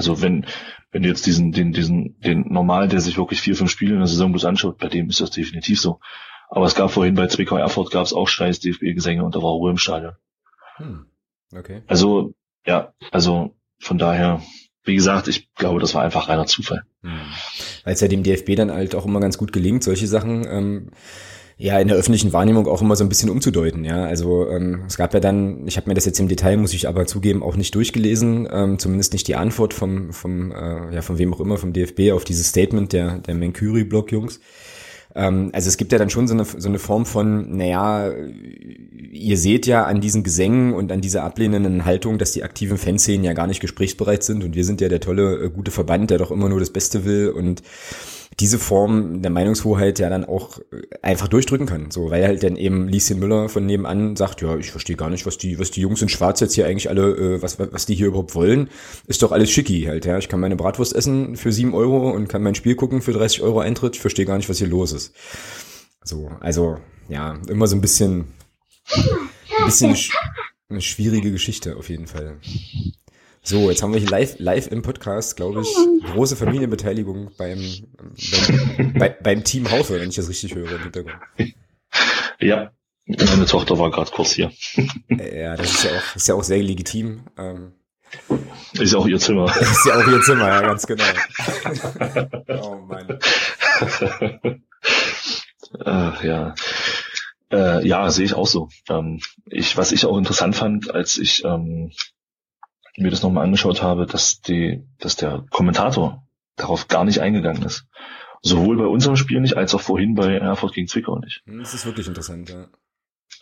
Also wenn, wenn du jetzt diesen, den, diesen, den Normal, der sich wirklich vier, fünf Spiele in der Saison bloß anschaut, bei dem ist das definitiv so. Aber es gab vorhin bei Zwickau Erfurt gab es auch scheiß DFB-Gesänge und da war Ruhe im Stadion. Hm. Okay. Also, ja, also von daher, wie gesagt, ich glaube, das war einfach reiner Zufall. Hm. Weil es ja dem DFB dann halt auch immer ganz gut gelingt, solche Sachen ähm, ja in der öffentlichen Wahrnehmung auch immer so ein bisschen umzudeuten. Ja, also ähm, es gab ja dann, ich habe mir das jetzt im Detail, muss ich aber zugeben, auch nicht durchgelesen, ähm, zumindest nicht die Antwort vom vom äh, ja von wem auch immer vom DFB auf dieses Statement der der Menkuri-Block-Jungs. Ähm, also es gibt ja dann schon so eine, so eine Form von, naja, ihr seht ja an diesen Gesängen und an dieser ablehnenden Haltung, dass die aktiven Fanszenen ja gar nicht gesprächsbereit sind und wir sind ja der tolle, äh, gute Verband, der doch immer nur das Beste will und diese Form der Meinungshoheit ja dann auch äh, einfach durchdrücken kann. So, weil halt dann eben Lieschen Müller von nebenan sagt, ja, ich verstehe gar nicht, was die, was die Jungs in Schwarz jetzt hier eigentlich alle, äh, was, was die hier überhaupt wollen. Ist doch alles schicki halt, ja. Ich kann meine Bratwurst essen für sieben Euro und kann mein Spiel gucken für 30 Euro Eintritt. Ich verstehe gar nicht, was hier los ist. So, also, ja, immer so ein bisschen, ein bisschen sch eine schwierige Geschichte auf jeden Fall. So, jetzt haben wir hier live, live im Podcast, glaube ich, große Familienbeteiligung beim, beim, bei, beim Team Haufe, wenn ich das richtig höre im Hintergrund. Ja, meine Tochter war gerade kurz hier. Ja, das ist ja auch, ist ja auch sehr legitim. Ähm, ist ja auch ihr Zimmer. Ist ja auch ihr Zimmer, ja, ganz genau. oh Mann. Ach, ja. Äh, ja, sehe ich auch so. Ähm, ich, was ich auch interessant fand, als ich ähm, mir das nochmal angeschaut habe, dass die, dass der Kommentator darauf gar nicht eingegangen ist. Sowohl bei unserem Spiel nicht, als auch vorhin bei Erfurt gegen Zwickau nicht. Hm, das ist wirklich interessant, ja.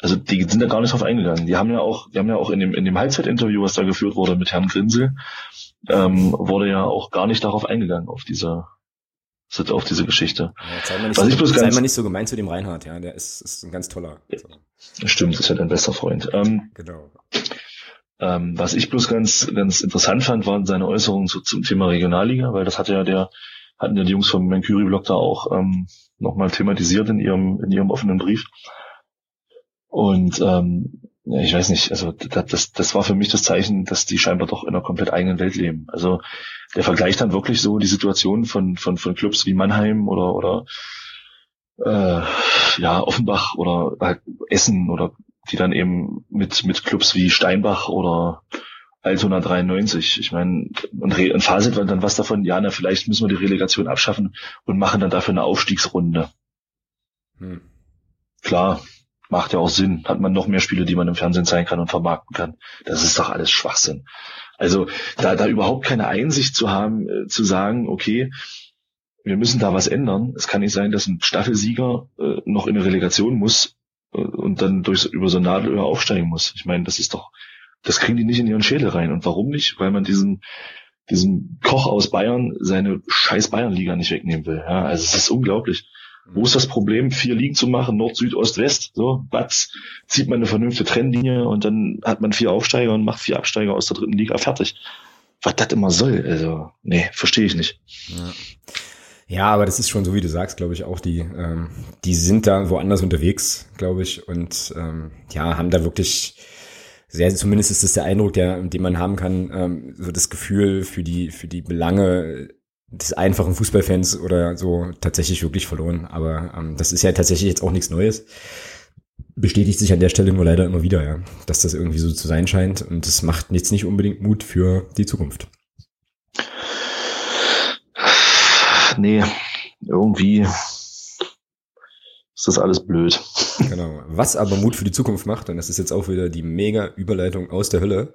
Also die sind da gar nicht drauf eingegangen. Die haben ja auch, die haben ja auch in dem, in dem Halbzeitinterview, was da geführt wurde mit Herrn Grinsel, ähm, wurde ja auch gar nicht darauf eingegangen, auf diese, auf diese Geschichte. Ja, sei mal nicht, so, sei mal nicht so gemein zu dem Reinhard, ja, der ist, ist ein ganz toller. Also. Stimmt, ist ja dein bester Freund. Ähm, genau. Ähm, was ich bloß ganz, ganz interessant fand, waren seine Äußerungen zu, zum Thema Regionalliga, weil das hatte ja der, hatten ja die Jungs vom Mercury-Blog da auch ähm, nochmal thematisiert in ihrem, in ihrem offenen Brief. Und ähm, ich weiß nicht, also das, das war für mich das Zeichen, dass die scheinbar doch in einer komplett eigenen Welt leben. Also der vergleicht dann wirklich so die Situation von, von, von Clubs wie Mannheim oder, oder äh, ja, Offenbach oder halt Essen oder die dann eben mit, mit Clubs wie Steinbach oder Altona 93. Ich meine, und, Re und Fazit war dann was davon, ja, na, vielleicht müssen wir die Relegation abschaffen und machen dann dafür eine Aufstiegsrunde. Hm. Klar, macht ja auch Sinn. Hat man noch mehr Spiele, die man im Fernsehen zeigen kann und vermarkten kann. Das ist doch alles Schwachsinn. Also da, da überhaupt keine Einsicht zu haben, äh, zu sagen, okay, wir müssen da was ändern. Es kann nicht sein, dass ein Staffelsieger äh, noch in eine Relegation muss und dann durch, über so ein Nadelöhr aufsteigen muss. Ich meine, das ist doch, das kriegen die nicht in ihren Schädel rein. Und warum nicht? Weil man diesen, diesen Koch aus Bayern seine scheiß Bayernliga nicht wegnehmen will. Ja, also es ist unglaublich. Wo ist das Problem, vier Ligen zu machen, Nord, Süd, Ost, West? So, batz, zieht man eine vernünftige Trennlinie und dann hat man vier Aufsteiger und macht vier Absteiger aus der dritten Liga fertig. Was das immer soll, also, nee, verstehe ich nicht. Ja. Ja, aber das ist schon so, wie du sagst, glaube ich, auch die, ähm, die sind da woanders unterwegs, glaube ich, und ähm, ja, haben da wirklich sehr, zumindest ist das der Eindruck, der, den man haben kann, ähm, so das Gefühl für die, für die Belange des einfachen Fußballfans oder so tatsächlich wirklich verloren. Aber ähm, das ist ja tatsächlich jetzt auch nichts Neues. Bestätigt sich an der Stelle nur leider immer wieder, ja, dass das irgendwie so zu sein scheint und das macht jetzt nicht unbedingt Mut für die Zukunft. Nee, irgendwie ist das alles blöd. Genau. Was aber Mut für die Zukunft macht, und das ist jetzt auch wieder die mega Überleitung aus der Hölle,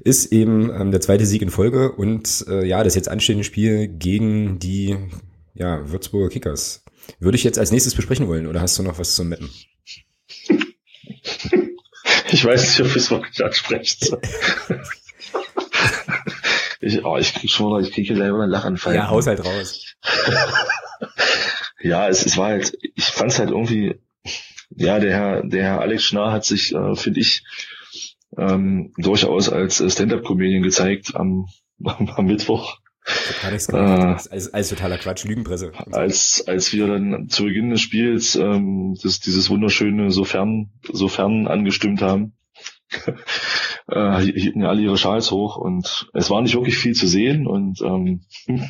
ist eben ähm, der zweite Sieg in Folge und äh, ja, das jetzt anstehende Spiel gegen die ja, Würzburger Kickers. Würde ich jetzt als nächstes besprechen wollen oder hast du noch was zum Mappen? Ich weiß nicht, ob ich es wirklich ansprecht. Ich, oh, ich krieg schon, ich kriege selber einen Lachanfall. Ja, Haushalt raus. ja, es, es war halt, ich fand es halt irgendwie, ja, der Herr, der Herr Alex Schnarr hat sich, äh, finde ich, ähm, durchaus als Stand-up-Comedian gezeigt am, am, am Mittwoch. Äh, als, als totaler Quatsch, Lügenpresse. Als, als wir dann zu Beginn des Spiels ähm, das, dieses wunderschöne sofern, sofern angestimmt haben, äh, hielten alle ihre Schals hoch und es war nicht wirklich viel zu sehen und ähm,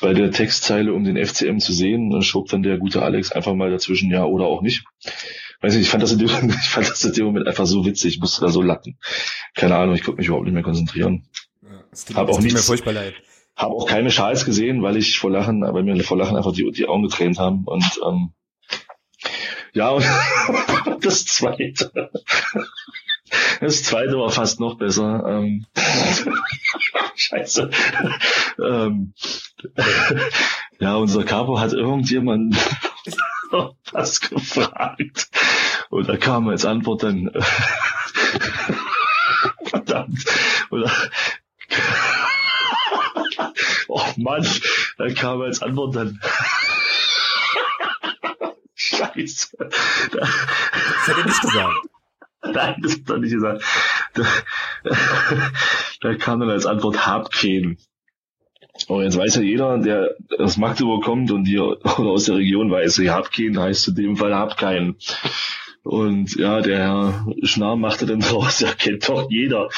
bei der Textzeile, um den FCM zu sehen, schob dann der gute Alex einfach mal dazwischen, ja oder auch nicht. Weiß nicht, ich fand das in dem, ich fand das in dem Moment einfach so witzig, ich musste da so latten. Keine Ahnung, ich konnte mich überhaupt nicht mehr konzentrieren. Ja, hab auch nichts, furchtbar leid. Hab auch keine Schals gesehen, weil ich vor Lachen, weil mir vor Lachen einfach die, die Augen getränt haben und ähm, ja, und das zweite. Das zweite war fast noch besser. Ähm, Scheiße. Ähm, ja, unser Capo hat irgendjemand was gefragt. Und da kam als Antwort dann verdammt. Oder Oh Mann, da kam als Antwort dann. Scheiße. Das hat er nicht gesagt. Nein, das hat er nicht gesagt. Da, da kam dann als Antwort Habken. Und jetzt weiß ja jeder, der aus Magdeburg kommt und hier oder aus der Region weiß, habt keinen, heißt in dem Fall keinen. Und ja, der Herr Schnarr machte dann draus, ja, kennt doch jeder.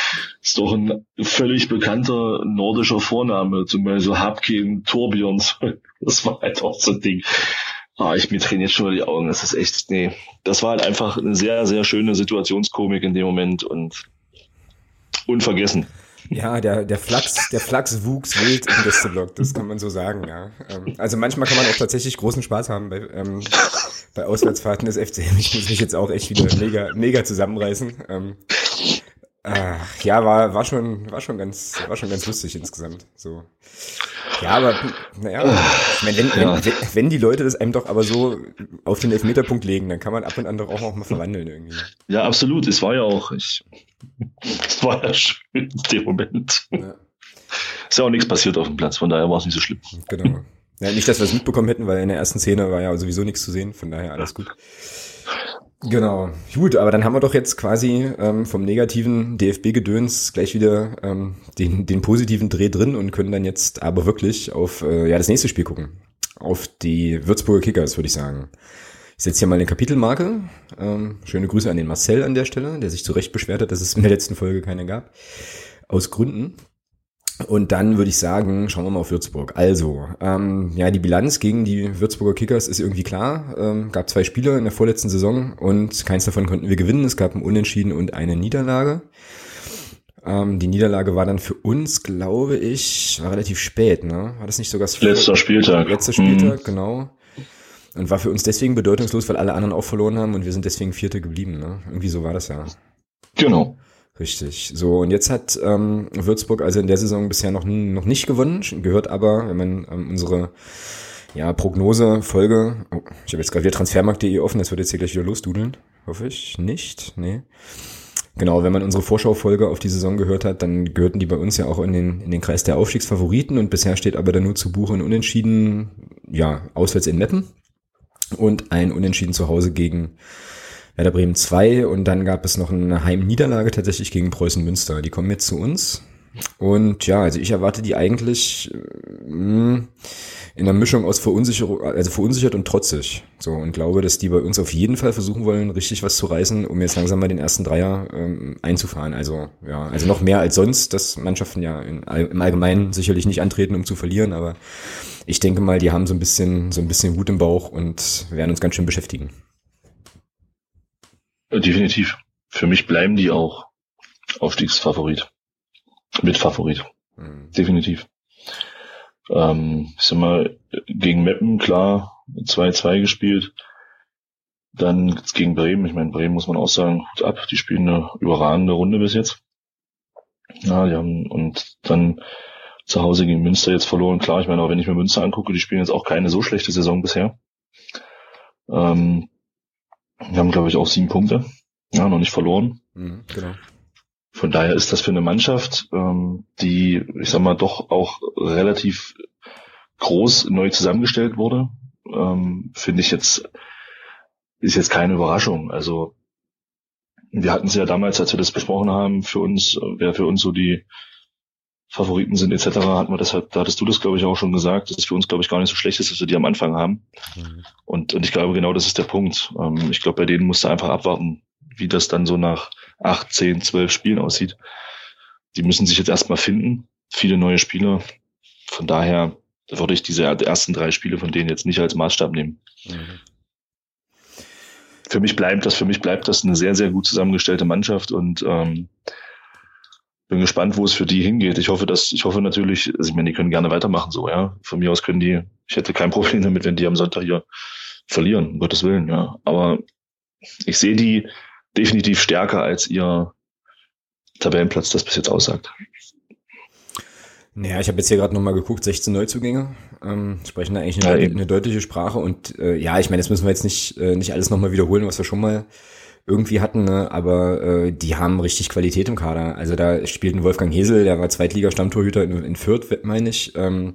Ist doch ein völlig bekannter nordischer Vorname, zum Beispiel Habken Torbjörns. Das war halt auch so ein Ding. Ah, ich mir tränen jetzt schon mal die Augen. Das ist echt, nee. Das war halt einfach eine sehr, sehr schöne Situationskomik in dem Moment und unvergessen. Ja, der, der Flachs, der Flachs wuchs wild im Gästeblock, das kann man so sagen, ja. Ähm, also manchmal kann man auch tatsächlich großen Spaß haben bei, ähm, bei Auswärtsfahrten des FCM. Ich muss mich jetzt auch echt wieder mega, mega zusammenreißen. Ähm, äh, ja, war, war schon, war schon ganz, war schon ganz lustig insgesamt, so. Ja, aber naja, ich meine, wenn, wenn, wenn, wenn die Leute das einem doch aber so auf den Elfmeterpunkt legen, dann kann man ab und an doch auch, auch mal verwandeln irgendwie. Ja, absolut. Es war ja auch, ich, es war ja schön in dem Moment. Ja. Ist ja auch nichts passiert auf dem Platz, von daher war es nicht so schlimm. Genau. Ja, nicht, dass wir es mitbekommen hätten, weil in der ersten Szene war ja sowieso nichts zu sehen, von daher alles gut. Genau. Gut, aber dann haben wir doch jetzt quasi ähm, vom negativen DFB-Gedöns gleich wieder ähm, den, den positiven Dreh drin und können dann jetzt aber wirklich auf äh, ja das nächste Spiel gucken. Auf die Würzburger Kickers, würde ich sagen. Ich setze hier mal eine Kapitelmarke. Ähm, schöne Grüße an den Marcel an der Stelle, der sich zu Recht beschwert hat, dass es in der letzten Folge keine gab. Aus Gründen. Und dann würde ich sagen, schauen wir mal auf Würzburg. Also, ähm, ja, die Bilanz gegen die Würzburger Kickers ist irgendwie klar. Ähm, gab zwei Spiele in der vorletzten Saison und keins davon konnten wir gewinnen. Es gab ein Unentschieden und eine Niederlage. Ähm, die Niederlage war dann für uns, glaube ich, war relativ spät, ne? War das nicht sogar das letzter Spieltag? Letzter Spieltag, mhm. genau. Und war für uns deswegen bedeutungslos, weil alle anderen auch verloren haben und wir sind deswegen Vierte geblieben, ne? Irgendwie so war das ja. Genau. Richtig. So, und jetzt hat ähm, Würzburg also in der Saison bisher noch, noch nicht gewonnen, gehört aber, wenn man ähm, unsere ja, Prognose-Folge, oh, ich habe jetzt gerade wieder transfermarkt.de offen, das wird jetzt hier gleich wieder losdudeln. Hoffe ich nicht. Nee. Genau, wenn man unsere Vorschaufolge auf die Saison gehört hat, dann gehörten die bei uns ja auch in den, in den Kreis der Aufstiegsfavoriten und bisher steht aber dann nur zu Buche und Unentschieden, ja, auswärts in Meppen und ein Unentschieden zu Hause gegen Werder Bremen 2 und dann gab es noch eine Heimniederlage tatsächlich gegen Preußen Münster. Die kommen jetzt zu uns. Und ja, also ich erwarte die eigentlich mh, mm, in einer Mischung aus Verunsicherung, also verunsichert und trotzig. So und glaube, dass die bei uns auf jeden Fall versuchen wollen, richtig was zu reißen, um jetzt langsam mal den ersten Dreier ähm, einzufahren. Also ja, also noch mehr als sonst, dass Mannschaften ja in, im Allgemeinen sicherlich nicht antreten, um zu verlieren, aber ich denke mal, die haben so ein bisschen so ein bisschen Wut im Bauch und werden uns ganz schön beschäftigen. Definitiv. Für mich bleiben die auch Aufstiegsfavorit. Mitfavorit. Mhm. Definitiv. Ähm, ich sag mal, gegen Meppen, klar, 2-2 gespielt. Dann gegen Bremen. Ich meine, Bremen muss man auch sagen, gut ab. Die spielen eine überragende Runde bis jetzt. Ja, die haben, und dann zu Hause gegen Münster jetzt verloren. Klar, ich meine, auch wenn ich mir Münster angucke, die spielen jetzt auch keine so schlechte Saison bisher. Ähm, wir haben, glaube ich, auch sieben Punkte. Ja, noch nicht verloren. Mhm, genau. Von daher ist das für eine Mannschaft, ähm, die, ich sag mal, doch auch relativ groß neu zusammengestellt wurde, ähm, finde ich jetzt, ist jetzt keine Überraschung. Also wir hatten es ja damals, als wir das besprochen haben, für uns, wer für uns so die Favoriten sind etc., hatten wir das halt, da hattest du das, glaube ich, auch schon gesagt, dass es für uns, glaube ich, gar nicht so schlecht ist, dass wir die am Anfang haben. Mhm. Und, und ich glaube, genau das ist der Punkt. Ähm, ich glaube, bei denen musst du einfach abwarten, wie das dann so nach acht, zehn, zwölf Spielen aussieht. Die müssen sich jetzt erstmal finden. Viele neue Spieler. Von daher würde ich diese ersten drei Spiele von denen jetzt nicht als Maßstab nehmen. Mhm. Für mich bleibt das, für mich bleibt das eine sehr, sehr gut zusammengestellte Mannschaft und ähm, bin gespannt, wo es für die hingeht. Ich hoffe, dass, ich hoffe natürlich, also ich meine, die können gerne weitermachen, so, ja. Von mir aus können die, ich hätte kein Problem damit, wenn die am Sonntag hier verlieren, um Gottes Willen, ja. Aber ich sehe die definitiv stärker als ihr Tabellenplatz das bis jetzt aussagt. Naja, ich habe jetzt hier gerade nochmal geguckt, 16 Neuzugänge, ähm, sprechen da eigentlich eine, ja, eine deutliche Sprache und äh, ja, ich meine, das müssen wir jetzt nicht, äh, nicht alles nochmal wiederholen, was wir schon mal irgendwie hatten, ne? aber äh, die haben richtig Qualität im Kader. Also da spielt ein Wolfgang Hesel, der war Zweitliga-Stammtorhüter in, in Fürth, meine ich. Ähm,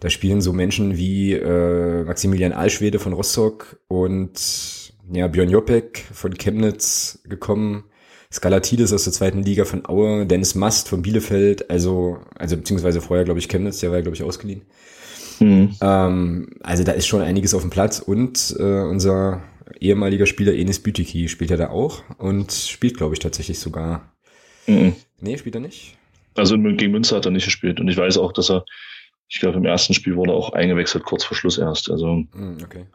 da spielen so Menschen wie äh, Maximilian Alschwede von Rostock und ja, Björn Jopek von Chemnitz gekommen. Skalatidis aus der zweiten Liga von Aue, Dennis Mast von Bielefeld, also, also beziehungsweise vorher, glaube ich, Chemnitz, der war, glaube ich, ausgeliehen. Mhm. Ähm, also da ist schon einiges auf dem Platz und äh, unser ehemaliger Spieler Enis Bütiki spielt ja da auch und spielt, glaube ich, tatsächlich sogar. Mhm. Nee, spielt er nicht? Also gegen Münster hat er nicht gespielt und ich weiß auch, dass er, ich glaube, im ersten Spiel wurde er auch eingewechselt, kurz vor Schluss erst. Also, mhm, okay.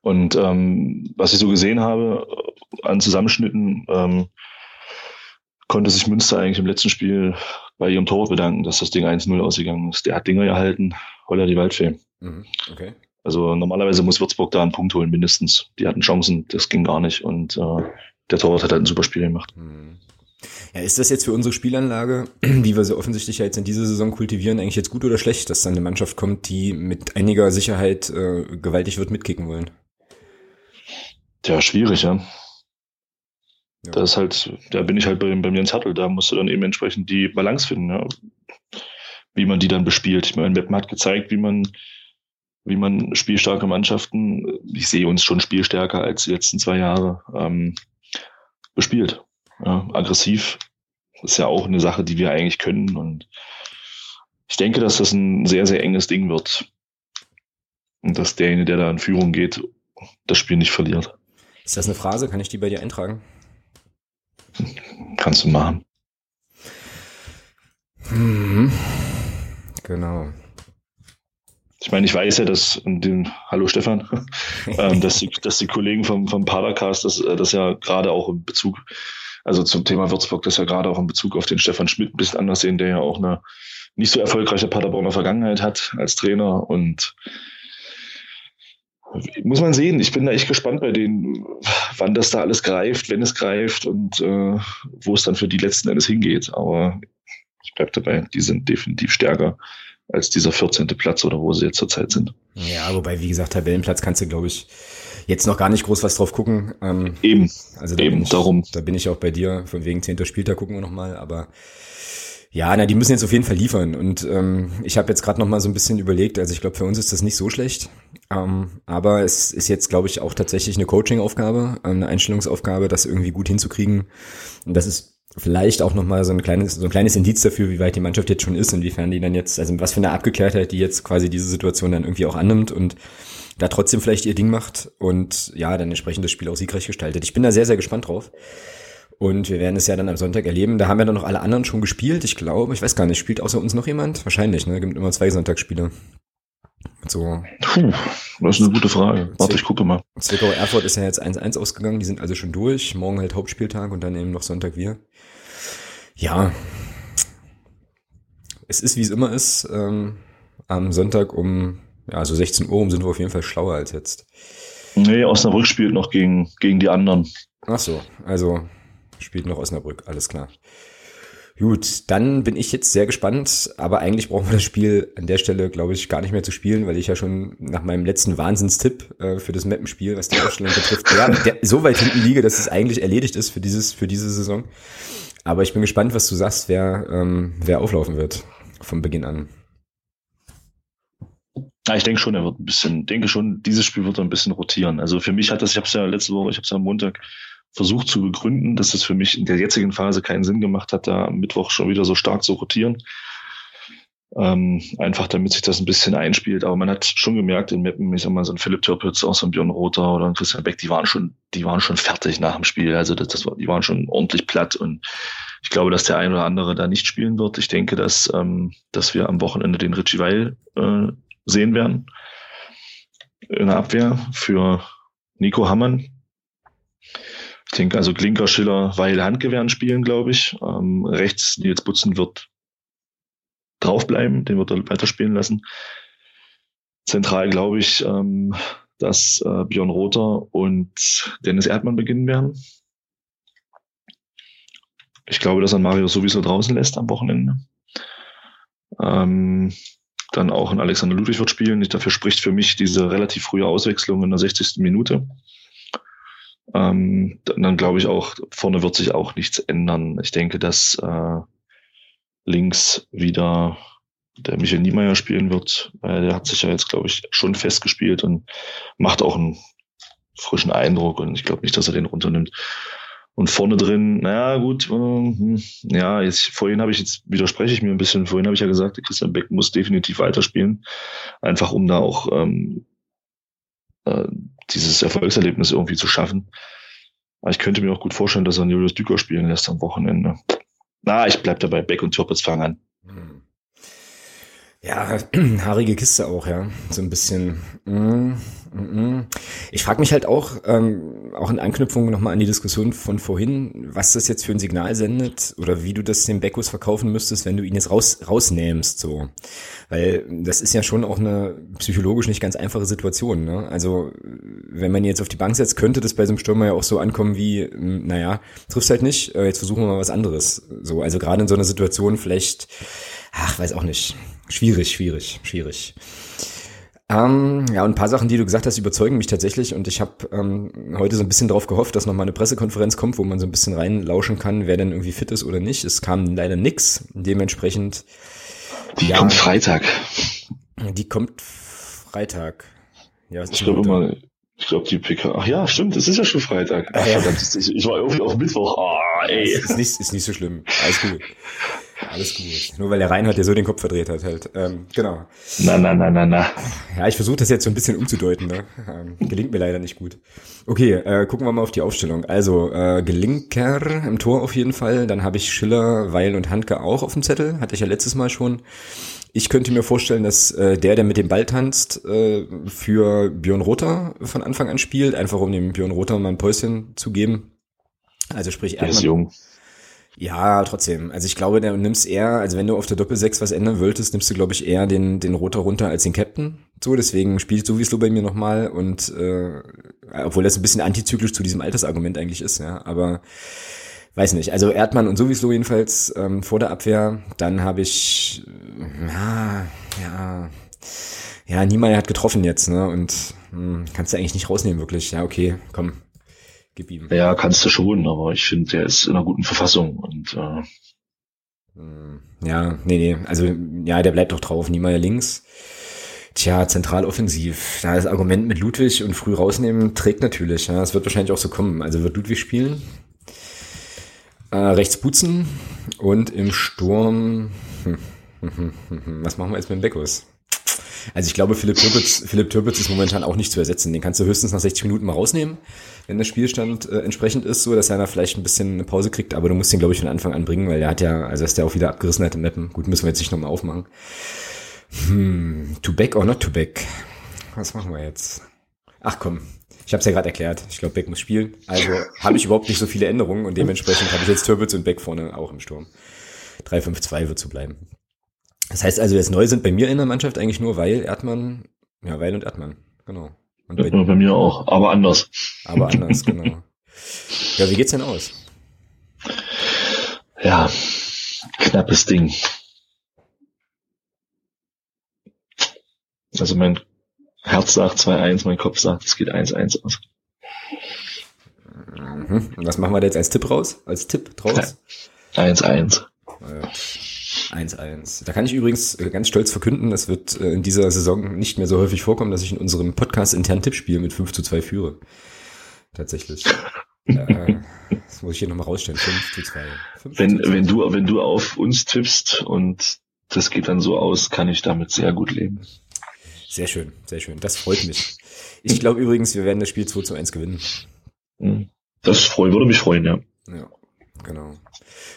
Und ähm, was ich so gesehen habe an Zusammenschnitten, ähm, konnte sich Münster eigentlich im letzten Spiel bei ihrem Tor bedanken, dass das Ding 1-0 ausgegangen ist. Der hat Dinger gehalten, Holler die Waldfee. Mhm, okay. Also normalerweise muss Würzburg da einen Punkt holen, mindestens. Die hatten Chancen, das ging gar nicht. Und äh, der Torwart hat halt ein super Spiel gemacht. Mhm. Ja, ist das jetzt für unsere Spielanlage, wie wir sie offensichtlich ja jetzt in dieser Saison kultivieren, eigentlich jetzt gut oder schlecht, dass dann eine Mannschaft kommt, die mit einiger Sicherheit äh, gewaltig wird mitkicken wollen? Tja, schwierig, ja. ja. Das ist halt, da bin ich halt bei, bei Jens Hattel, da musst du dann eben entsprechend die Balance finden, ja. Wie man die dann bespielt. Ich meine, Meppen hat gezeigt, wie man, wie man spielstarke Mannschaften, ich sehe uns schon spielstärker als die letzten zwei Jahre, ähm, bespielt. Ja, aggressiv ist ja auch eine Sache, die wir eigentlich können. Und ich denke, dass das ein sehr, sehr enges Ding wird. Und dass derjenige, der da in Führung geht, das Spiel nicht verliert. Ist das eine Phrase? Kann ich die bei dir eintragen? Kannst du machen. Mhm. Genau. Ich meine, ich weiß ja, dass den, hallo Stefan, ähm, dass, die, dass die Kollegen vom, vom Padercast das, äh, das ja gerade auch in Bezug, also zum Thema Würzburg, das ja gerade auch in Bezug auf den Stefan Schmidt ein bisschen anders sehen, der ja auch eine nicht so erfolgreiche Paderborner Vergangenheit hat als Trainer und muss man sehen. Ich bin da echt gespannt bei denen, wann das da alles greift, wenn es greift und äh, wo es dann für die letzten Endes hingeht. Aber ich bleibe dabei, die sind definitiv stärker als dieser 14. Platz oder wo sie jetzt zurzeit sind. Ja, wobei, wie gesagt, Tabellenplatz kannst du, glaube ich, jetzt noch gar nicht groß was drauf gucken. Ähm, eben, also da eben, ich, darum. Da bin ich auch bei dir, von wegen 10. Spieltag gucken wir nochmal, aber ja, na, die müssen jetzt auf jeden Fall liefern. Und ähm, ich habe jetzt gerade noch mal so ein bisschen überlegt. Also ich glaube, für uns ist das nicht so schlecht. Ähm, aber es ist jetzt, glaube ich, auch tatsächlich eine Coaching-Aufgabe, eine Einstellungsaufgabe, das irgendwie gut hinzukriegen. Und das ist vielleicht auch noch mal so ein kleines, so ein kleines Indiz dafür, wie weit die Mannschaft jetzt schon ist, inwiefern die dann jetzt, also was für eine Abgeklärtheit die jetzt quasi diese Situation dann irgendwie auch annimmt und da trotzdem vielleicht ihr Ding macht und ja, dann entsprechend das Spiel auch siegreich gestaltet. Ich bin da sehr, sehr gespannt drauf. Und wir werden es ja dann am Sonntag erleben. Da haben ja dann noch alle anderen schon gespielt. Ich glaube, ich weiß gar nicht, spielt außer uns noch jemand? Wahrscheinlich, ne? Es gibt immer zwei Sonntagsspiele. So. Puh, das ist eine gute Frage. Warte, ich gucke mal. Zwickau Erfurt ist ja jetzt 1-1 ausgegangen. Die sind also schon durch. Morgen halt Hauptspieltag und dann eben noch Sonntag wir. Ja. Es ist, wie es immer ist. Ähm, am Sonntag um, ja, also 16 Uhr sind wir auf jeden Fall schlauer als jetzt. Nee, Osnabrück spielt noch gegen, gegen die anderen. Ach so, also spielt noch Osnabrück, alles klar. Gut, dann bin ich jetzt sehr gespannt, aber eigentlich brauchen wir das Spiel an der Stelle, glaube ich, gar nicht mehr zu spielen, weil ich ja schon nach meinem letzten Wahnsinnstipp äh, für das Mappenspiel, was die Aufstellung betrifft, der, der so weit hinten liege, dass es eigentlich erledigt ist für dieses für diese Saison. Aber ich bin gespannt, was du sagst, wer ähm, wer auflaufen wird vom Beginn an. Ja, ich denke schon, er wird ein bisschen, denke schon, dieses Spiel wird ein bisschen rotieren. Also für mich hat das, ich habe es ja letzte Woche, ich habe es ja am Montag versucht zu begründen, dass es für mich in der jetzigen Phase keinen Sinn gemacht hat, da am Mittwoch schon wieder so stark zu rotieren. Ähm, einfach damit sich das ein bisschen einspielt. Aber man hat schon gemerkt in Meppen, ich sag mal, so ein Philipp Türpitz, auch so ein Björn Rother oder ein Christian Beck, die waren schon, die waren schon fertig nach dem Spiel. Also das, das war, die waren schon ordentlich platt und ich glaube, dass der ein oder andere da nicht spielen wird. Ich denke, dass, ähm, dass wir am Wochenende den Richie Weil äh, sehen werden in der Abwehr für Nico Hammann, ich denke also Klinker, Schiller, Weil, Handgewehren spielen, glaube ich. Ähm, rechts Nils Butzen wird draufbleiben, den wird er weiterspielen lassen. Zentral glaube ich, ähm, dass äh, Björn Rother und Dennis Erdmann beginnen werden. Ich glaube, dass er Mario sowieso draußen lässt am Wochenende. Ähm, dann auch ein Alexander Ludwig wird spielen. Dafür spricht für mich diese relativ frühe Auswechslung in der 60. Minute. Ähm, dann glaube ich auch, vorne wird sich auch nichts ändern. Ich denke, dass äh, links wieder der Michael Niemeyer spielen wird. Äh, der hat sich ja jetzt, glaube ich, schon festgespielt und macht auch einen frischen Eindruck und ich glaube nicht, dass er den runternimmt. Und vorne drin, naja, gut, äh, ja, jetzt, vorhin habe ich jetzt, widerspreche ich mir ein bisschen, vorhin habe ich ja gesagt, Christian Beck muss definitiv weiterspielen, einfach um da auch ähm, äh, dieses Erfolgserlebnis irgendwie zu schaffen. Aber ich könnte mir auch gut vorstellen, dass er Julius Düker spielen lässt am Wochenende. Na, ich bleib dabei, Beck und Türpitz fangen an. Hm. Ja, haarige Kiste auch, ja. So ein bisschen. Mm. Ich frage mich halt auch, ähm, auch in Anknüpfung nochmal an die Diskussion von vorhin, was das jetzt für ein Signal sendet oder wie du das dem Beckus verkaufen müsstest, wenn du ihn jetzt raus, rausnähmst, so. Weil das ist ja schon auch eine psychologisch nicht ganz einfache Situation, ne? Also, wenn man jetzt auf die Bank setzt, könnte das bei so einem Stürmer ja auch so ankommen wie, naja, triffst halt nicht, äh, jetzt versuchen wir mal was anderes. So, also gerade in so einer Situation vielleicht, ach, weiß auch nicht Schwierig, schwierig, schwierig. Ähm, ja, und ein paar Sachen, die du gesagt hast, überzeugen mich tatsächlich. Und ich habe ähm, heute so ein bisschen darauf gehofft, dass nochmal eine Pressekonferenz kommt, wo man so ein bisschen reinlauschen kann, wer denn irgendwie fit ist oder nicht. Es kam leider nix. Dementsprechend. Die ja, kommt Freitag. Die kommt Freitag. Ja, ich glaube mal, ich glaube die PK. Ach ja, stimmt, es ist ja schon Freitag. Ach, ja. verdammt, ich, ich war irgendwie auf Mittwoch. Oh, ey. ist, nicht, ist nicht so schlimm. Alles gut. Alles gut. Nur weil der Reinhard ja so den Kopf verdreht hat halt. Ähm, genau. Na, na, na, na, na. Ja, ich versuche das jetzt so ein bisschen umzudeuten. Ne? Ähm, gelingt mir leider nicht gut. Okay, äh, gucken wir mal auf die Aufstellung. Also äh, Gelinker im Tor auf jeden Fall. Dann habe ich Schiller, Weil und Handke auch auf dem Zettel. Hatte ich ja letztes Mal schon. Ich könnte mir vorstellen, dass äh, der, der mit dem Ball tanzt, äh, für Björn Rother von Anfang an spielt, einfach um dem Björn Rother mal ein Päuschen zu geben. Also sprich, er ist jung. Ja, trotzdem. Also ich glaube, du nimmst eher, also wenn du auf der Doppel-6 was ändern wolltest, nimmst du, glaube ich, eher den, den Roter runter als den Captain. So, deswegen spielt sowieso bei mir nochmal und äh, obwohl das ein bisschen antizyklisch zu diesem Altersargument eigentlich ist, ja. Aber weiß nicht. Also Erdmann und sowieso jedenfalls ähm, vor der Abwehr. Dann habe ich ja, ja, ja, Niemeyer hat getroffen jetzt, ne? Und hm, kannst du eigentlich nicht rausnehmen, wirklich. Ja, okay, komm, Gib ihm. Ja, kannst du schon, aber ich finde, der ist in einer guten Verfassung und äh, hm, ja, nee, nee, also ja, der bleibt doch drauf, Niemeyer links. Tja, zentraloffensiv. Da das Argument mit Ludwig und früh rausnehmen trägt natürlich. Ja, es wird wahrscheinlich auch so kommen. Also wird Ludwig spielen. Äh, rechts Butzen und im Sturm. Hm, hm, was machen wir jetzt mit dem Beckus? Also ich glaube, Philipp Türpitz, Philipp Türpitz ist momentan auch nicht zu ersetzen. Den kannst du höchstens nach 60 Minuten mal rausnehmen, wenn der Spielstand äh, entsprechend ist, so dass er da vielleicht ein bisschen eine Pause kriegt. Aber du musst ihn, glaube ich, von Anfang an bringen, weil der hat ja, also ist der auch wieder abgerissen hat im Mappen. Gut, müssen wir jetzt nicht nochmal aufmachen. Hm, to back or not to back? Was machen wir jetzt? Ach komm, ich habe es ja gerade erklärt. Ich glaube, Beck muss spielen. Also habe ich überhaupt nicht so viele Änderungen und dementsprechend habe ich jetzt Türpitz und Beck vorne auch im Sturm. 3-5-2 wird so bleiben. Das heißt also, jetzt neu sind bei mir in der Mannschaft eigentlich nur Weil, Erdmann, ja, Weil und Erdmann, genau. Und bei, ja, bei mir auch, aber anders. Aber anders, genau. Ja, wie geht's denn aus? Ja, knappes Ding. Also mein Herz sagt 2-1, mein Kopf sagt, es geht 1-1 aus. Mhm. Was machen wir da jetzt als Tipp raus? Als Tipp draus? 1-1. 1-1. Da kann ich übrigens äh, ganz stolz verkünden, das wird äh, in dieser Saison nicht mehr so häufig vorkommen, dass ich in unserem Podcast intern Tippspiel mit 5 zu 2 führe. Tatsächlich. äh, das muss ich hier nochmal rausstellen. 5 zu 2. 5 wenn, zu 2. wenn du, wenn du auf uns tippst und das geht dann so aus, kann ich damit sehr gut leben. Sehr schön, sehr schön. Das freut mich. Ich glaube übrigens, wir werden das Spiel 2 zu 1 gewinnen. Hm. Das freu, würde mich freuen, ja. Ja, genau.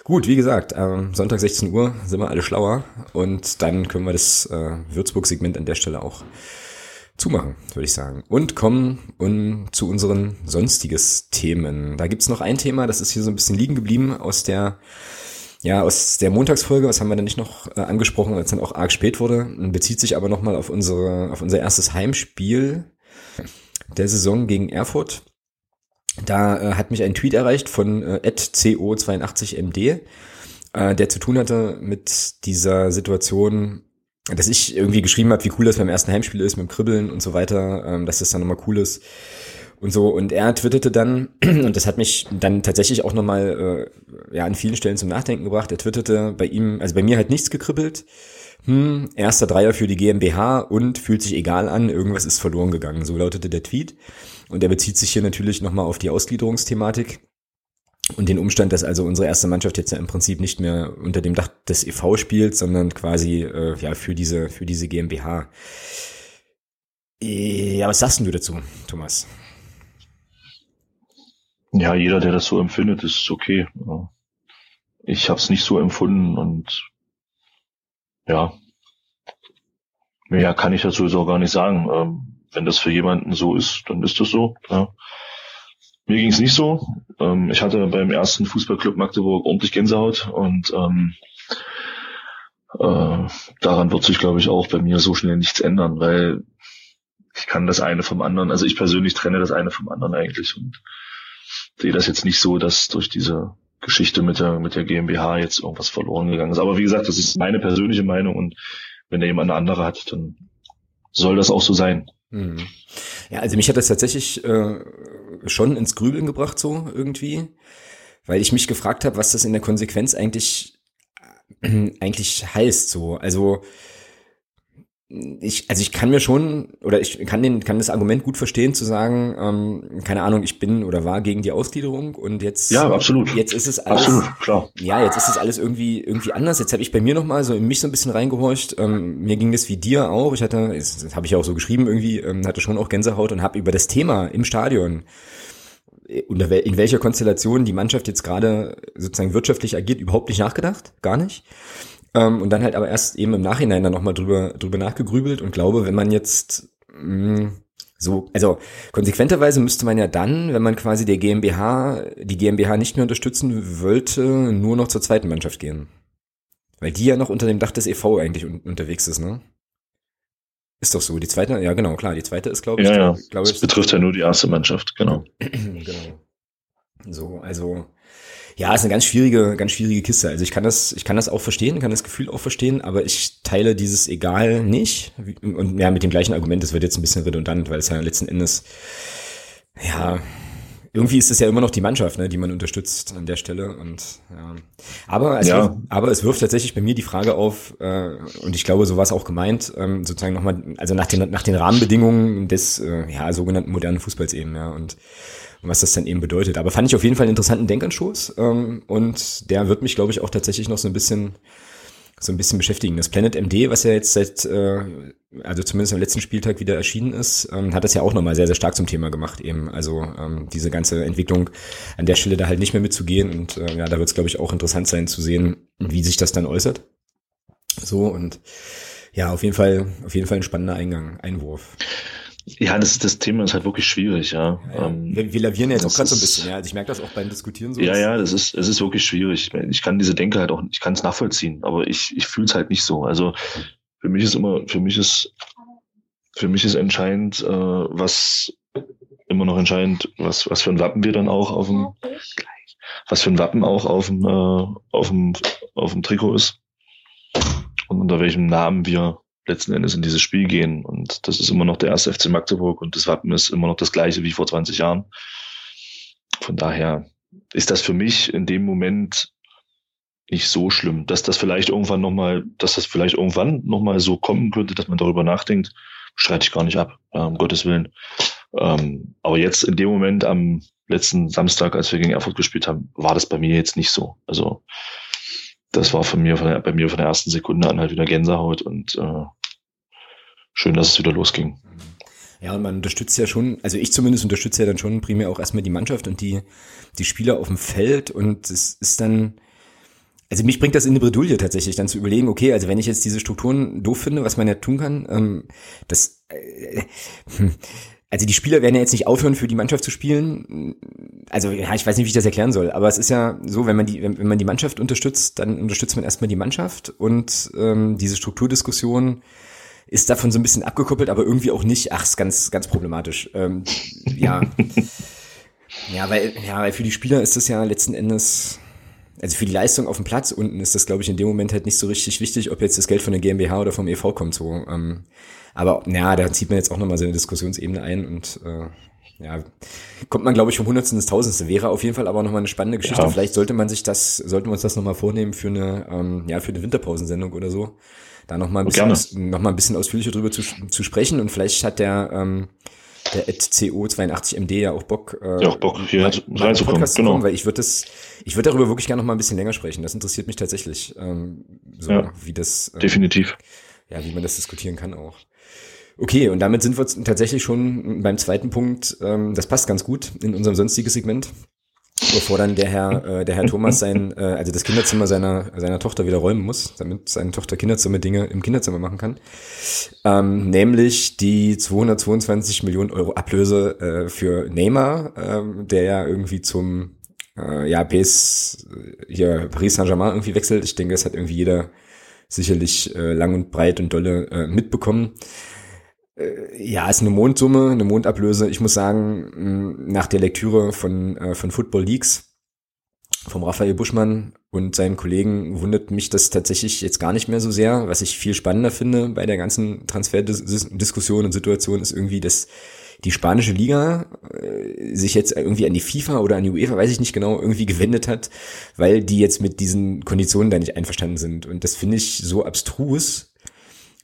Gut, wie gesagt, ähm, Sonntag 16 Uhr sind wir alle schlauer und dann können wir das äh, Würzburg-Segment an der Stelle auch zumachen, würde ich sagen. Und kommen un zu unseren sonstiges Themen. Da gibt's noch ein Thema, das ist hier so ein bisschen liegen geblieben aus der ja, aus der Montagsfolge, was haben wir denn nicht noch äh, angesprochen, als dann auch arg spät wurde, bezieht sich aber nochmal auf unsere, auf unser erstes Heimspiel der Saison gegen Erfurt. Da äh, hat mich ein Tweet erreicht von äh, CO82MD. äh, der zu tun hatte mit dieser Situation, dass ich irgendwie geschrieben habe, wie cool das beim ersten Heimspiel ist mit dem Kribbeln und so weiter, ähm, dass das dann nochmal cool ist und so. Und er twitterte dann, und das hat mich dann tatsächlich auch nochmal äh, ja, an vielen Stellen zum Nachdenken gebracht, er twitterte bei ihm, also bei mir halt nichts gekribbelt, hm, erster Dreier für die GmbH und fühlt sich egal an, irgendwas ist verloren gegangen. So lautete der Tweet. Und er bezieht sich hier natürlich nochmal auf die Ausgliederungsthematik und den Umstand, dass also unsere erste Mannschaft jetzt ja im Prinzip nicht mehr unter dem Dach des EV spielt, sondern quasi äh, ja für diese für diese GmbH. Ja, was sagst du dazu, Thomas? Ja, jeder, der das so empfindet, ist okay. Ich habe es nicht so empfunden und ja, mehr kann ich dazu so gar nicht sagen. Wenn das für jemanden so ist, dann ist das so. Ja. Mir ging es nicht so. Ähm, ich hatte beim ersten Fußballclub Magdeburg ordentlich Gänsehaut und ähm, äh, daran wird sich, glaube ich, auch bei mir so schnell nichts ändern, weil ich kann das eine vom anderen, also ich persönlich trenne das eine vom anderen eigentlich und sehe das jetzt nicht so, dass durch diese Geschichte mit der, mit der GmbH jetzt irgendwas verloren gegangen ist. Aber wie gesagt, das ist meine persönliche Meinung und wenn da jemand eine andere hat, dann soll das auch so sein. Hm. Ja, also mich hat das tatsächlich äh, schon ins Grübeln gebracht, so irgendwie, weil ich mich gefragt habe, was das in der Konsequenz eigentlich äh, eigentlich heißt, so. Also ich, also ich kann mir schon, oder ich kann den, kann das Argument gut verstehen, zu sagen, ähm, keine Ahnung, ich bin oder war gegen die Ausgliederung und jetzt, ja, absolut. jetzt ist es alles, absolut, klar. ja, jetzt ist es alles irgendwie, irgendwie anders. Jetzt habe ich bei mir nochmal so in mich so ein bisschen reingehorcht. Ähm, mir ging das wie dir auch. Ich hatte, das, habe ich auch so geschrieben irgendwie, ähm, hatte schon auch Gänsehaut und habe über das Thema im Stadion äh, in welcher Konstellation die Mannschaft jetzt gerade sozusagen wirtschaftlich agiert, überhaupt nicht nachgedacht, gar nicht. Ähm, und dann halt aber erst eben im Nachhinein dann nochmal drüber, drüber nachgegrübelt und glaube, wenn man jetzt mh, mm, so, also konsequenterweise müsste man ja dann, wenn man quasi der GmbH, die GmbH nicht mehr unterstützen wollte, nur noch zur zweiten Mannschaft gehen. Weil die ja noch unter dem Dach des EV eigentlich un unterwegs ist, ne? Ist doch so. Die zweite, ja genau, klar, die zweite ist, glaube ich. Ja, ja. Glaub, das betrifft ja nur die erste Mannschaft, genau. genau. So, also ja, ist eine ganz schwierige, ganz schwierige Kiste. Also ich kann das, ich kann das auch verstehen, kann das Gefühl auch verstehen, aber ich teile dieses Egal nicht. Und ja, mit dem gleichen Argument, das wird jetzt ein bisschen redundant, weil es ja letzten Endes, ja, irgendwie ist es ja immer noch die Mannschaft, ne, die man unterstützt an der Stelle. Und ja. Aber, es, ja. Wirft, aber es wirft tatsächlich bei mir die Frage auf, äh, und ich glaube, so war es auch gemeint, ähm, sozusagen nochmal, also nach den, nach den Rahmenbedingungen des äh, ja, sogenannten modernen Fußballs eben, ja. Und was das dann eben bedeutet. Aber fand ich auf jeden Fall einen interessanten Denkanstoß ähm, und der wird mich, glaube ich, auch tatsächlich noch so ein bisschen so ein bisschen beschäftigen. Das Planet MD, was ja jetzt seit, äh, also zumindest am letzten Spieltag wieder erschienen ist, ähm, hat das ja auch nochmal sehr, sehr stark zum Thema gemacht eben. Also ähm, diese ganze Entwicklung an der Stelle da halt nicht mehr mitzugehen und äh, ja, da wird es, glaube ich, auch interessant sein zu sehen, wie sich das dann äußert. So und ja, auf jeden Fall, auf jeden Fall ein spannender Eingang, Einwurf. Ja, das, das Thema ist halt wirklich schwierig, ja. ja, ähm, wir, wir lavieren jetzt auch gerade so ein bisschen, ja. Also ich merke das auch beim Diskutieren so. Ja, ja, das ist, es ist wirklich schwierig. Ich kann diese Denke halt auch, ich kann es nachvollziehen, aber ich, ich fühle es halt nicht so. Also für mich ist immer, für mich ist, für mich ist entscheidend, äh, was immer noch entscheidend, was, was für ein Wappen wir dann auch auf dem, was für ein Wappen auch auf dem, äh, auf dem, auf dem Trikot ist und unter welchem Namen wir letzten Endes in dieses Spiel gehen. Und das ist immer noch der erste FC Magdeburg und das Wappen ist immer noch das gleiche wie vor 20 Jahren. Von daher ist das für mich in dem Moment nicht so schlimm, dass das vielleicht irgendwann nochmal, dass das vielleicht irgendwann nochmal so kommen könnte, dass man darüber nachdenkt, streite ich gar nicht ab, um Gottes Willen. Ähm, aber jetzt in dem Moment am letzten Samstag, als wir gegen Erfurt gespielt haben, war das bei mir jetzt nicht so. Also das war von mir, bei mir von der ersten Sekunde an halt wieder Gänsehaut und äh, schön, dass es wieder losging. Ja, und man unterstützt ja schon, also ich zumindest unterstütze ja dann schon primär auch erstmal die Mannschaft und die, die Spieler auf dem Feld und es ist dann, also mich bringt das in eine Bredouille tatsächlich, dann zu überlegen, okay, also wenn ich jetzt diese Strukturen doof finde, was man ja tun kann, ähm, das, äh, hm, also die Spieler werden ja jetzt nicht aufhören, für die Mannschaft zu spielen. Also ja, ich weiß nicht, wie ich das erklären soll, aber es ist ja so, wenn man die, wenn, wenn man die Mannschaft unterstützt, dann unterstützt man erstmal die Mannschaft und ähm, diese Strukturdiskussion ist davon so ein bisschen abgekoppelt, aber irgendwie auch nicht. Ach, ist ganz, ganz problematisch. Ähm, ja. ja, weil, ja, weil für die Spieler ist das ja letzten Endes also für die Leistung auf dem Platz unten ist das, glaube ich, in dem Moment halt nicht so richtig wichtig, ob jetzt das Geld von der GmbH oder vom EV kommt. So, ähm, aber naja, da zieht man jetzt auch nochmal so eine Diskussionsebene ein und äh, ja, kommt man, glaube ich, vom Hundertsten ins Tausendste. Wäre auf jeden Fall aber nochmal eine spannende Geschichte. Ja. Vielleicht sollte man sich das, sollten wir uns das nochmal vornehmen für eine, ähm, ja, für eine Winterpausensendung oder so. Da nochmal ein bisschen, aus, noch mal ein bisschen ausführlicher drüber zu, zu sprechen und vielleicht hat der, ähm, der CO82MD ja auch Bock, äh, ja, auch Bock hier reinzukommen, genau. Kommen, weil ich würde das, ich würde darüber wirklich gerne noch mal ein bisschen länger sprechen. Das interessiert mich tatsächlich, ähm, so ja, wie das, ähm, definitiv, ja, wie man das diskutieren kann auch. Okay, und damit sind wir tatsächlich schon beim zweiten Punkt. Ähm, das passt ganz gut in unserem sonstigen Segment bevor dann der Herr, äh, der Herr Thomas sein, äh, also das Kinderzimmer seiner, seiner Tochter wieder räumen muss, damit seine Tochter Kinderzimmer Dinge im Kinderzimmer machen kann. Ähm, nämlich die 222 Millionen Euro Ablöse äh, für Neymar, äh, der ja irgendwie zum äh, ja, PS, hier Paris Saint-Germain irgendwie wechselt. Ich denke, das hat irgendwie jeder sicherlich äh, lang und breit und dolle äh, mitbekommen. Äh, ja, ist eine Mondsumme, eine Mondablöse. Ich muss sagen, nach der Lektüre von, äh, von Football Leagues vom Raphael Buschmann und seinen Kollegen wundert mich das tatsächlich jetzt gar nicht mehr so sehr. Was ich viel spannender finde bei der ganzen Transferdiskussion und Situation ist irgendwie, dass die spanische Liga äh, sich jetzt irgendwie an die FIFA oder an die UEFA, weiß ich nicht genau, irgendwie gewendet hat, weil die jetzt mit diesen Konditionen da nicht einverstanden sind. Und das finde ich so abstrus,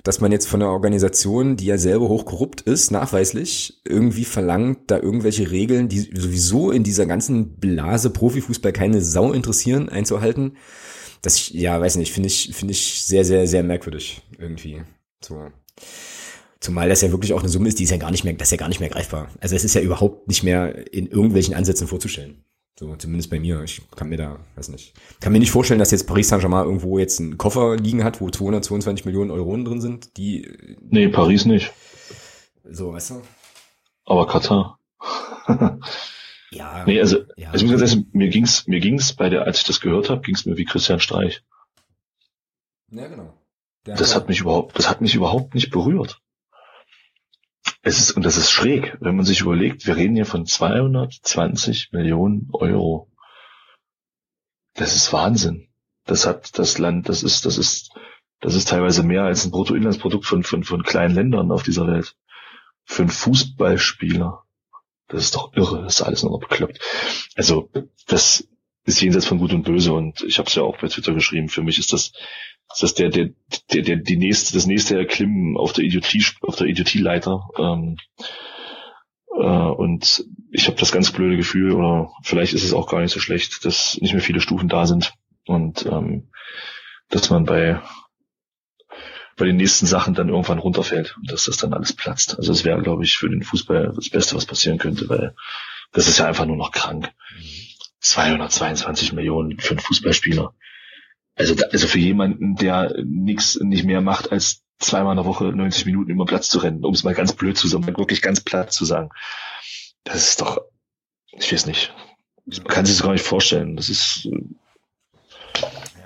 dass man jetzt von einer Organisation, die ja selber hochkorrupt ist, nachweislich, irgendwie verlangt, da irgendwelche Regeln, die sowieso in dieser ganzen Blase Profifußball keine Sau interessieren, einzuhalten. Das, ja, weiß nicht, finde ich, finde ich sehr, sehr, sehr merkwürdig irgendwie. So. Zumal das ja wirklich auch eine Summe ist, die ist ja gar nicht mehr, das ist ja gar nicht mehr greifbar. Also es ist ja überhaupt nicht mehr in irgendwelchen Ansätzen vorzustellen. So, zumindest bei mir. Ich kann mir da, weiß nicht, kann mir nicht vorstellen, dass jetzt Paris Saint-Germain irgendwo jetzt einen Koffer liegen hat, wo 222 Millionen Euro drin sind, die. Nee, Paris nicht. So, weißt du? Aber Katar. ja. Nee, also, ja. also mir ging's, mir ging's bei der, als ich das gehört habe, ging's mir wie Christian Streich. Ja, genau. Der das hat mich überhaupt, das hat mich überhaupt nicht berührt. Es ist, und das ist schräg, wenn man sich überlegt, wir reden hier von 220 Millionen Euro. Das ist Wahnsinn. Das hat das Land, das ist, das ist, das ist teilweise mehr als ein Bruttoinlandsprodukt von, von, von kleinen Ländern auf dieser Welt. Für einen Fußballspieler. Das ist doch irre, das ist alles nur noch bekloppt. Also, das ist jenseits von Gut und Böse und ich habe es ja auch bei Twitter geschrieben. Für mich ist das das ist der, der, der, der, die nächste, das nächste Erklimmen auf der Idiotie, auf der Idiotieleiter. Ähm, äh, und ich habe das ganz blöde Gefühl, oder vielleicht ist es auch gar nicht so schlecht, dass nicht mehr viele Stufen da sind und ähm, dass man bei bei den nächsten Sachen dann irgendwann runterfällt und dass das dann alles platzt. Also es wäre, glaube ich, für den Fußball das Beste, was passieren könnte, weil das ist ja einfach nur noch krank. 222 Millionen für einen Fußballspieler. Also, also für jemanden, der nichts nicht mehr macht, als zweimal in der Woche 90 Minuten über Platz zu rennen, um es mal ganz blöd zu sagen, wirklich ganz platt zu sagen. Das ist doch, ich weiß nicht. Man kann sich das gar nicht vorstellen. Das ist,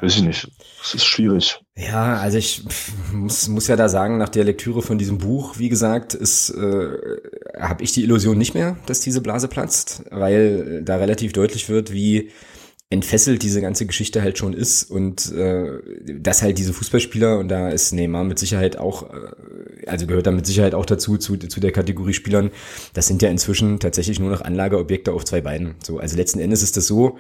weiß ich nicht. Das ist schwierig. Ja, also ich muss, muss ja da sagen, nach der Lektüre von diesem Buch, wie gesagt, ist, äh, habe ich die Illusion nicht mehr, dass diese Blase platzt, weil da relativ deutlich wird, wie entfesselt diese ganze Geschichte halt schon ist und äh, dass halt diese Fußballspieler und da ist Neymar mit Sicherheit auch, äh, also gehört da mit Sicherheit auch dazu zu, zu der Kategorie Spielern. Das sind ja inzwischen tatsächlich nur noch Anlageobjekte auf zwei Beinen. So, also letzten Endes ist das so,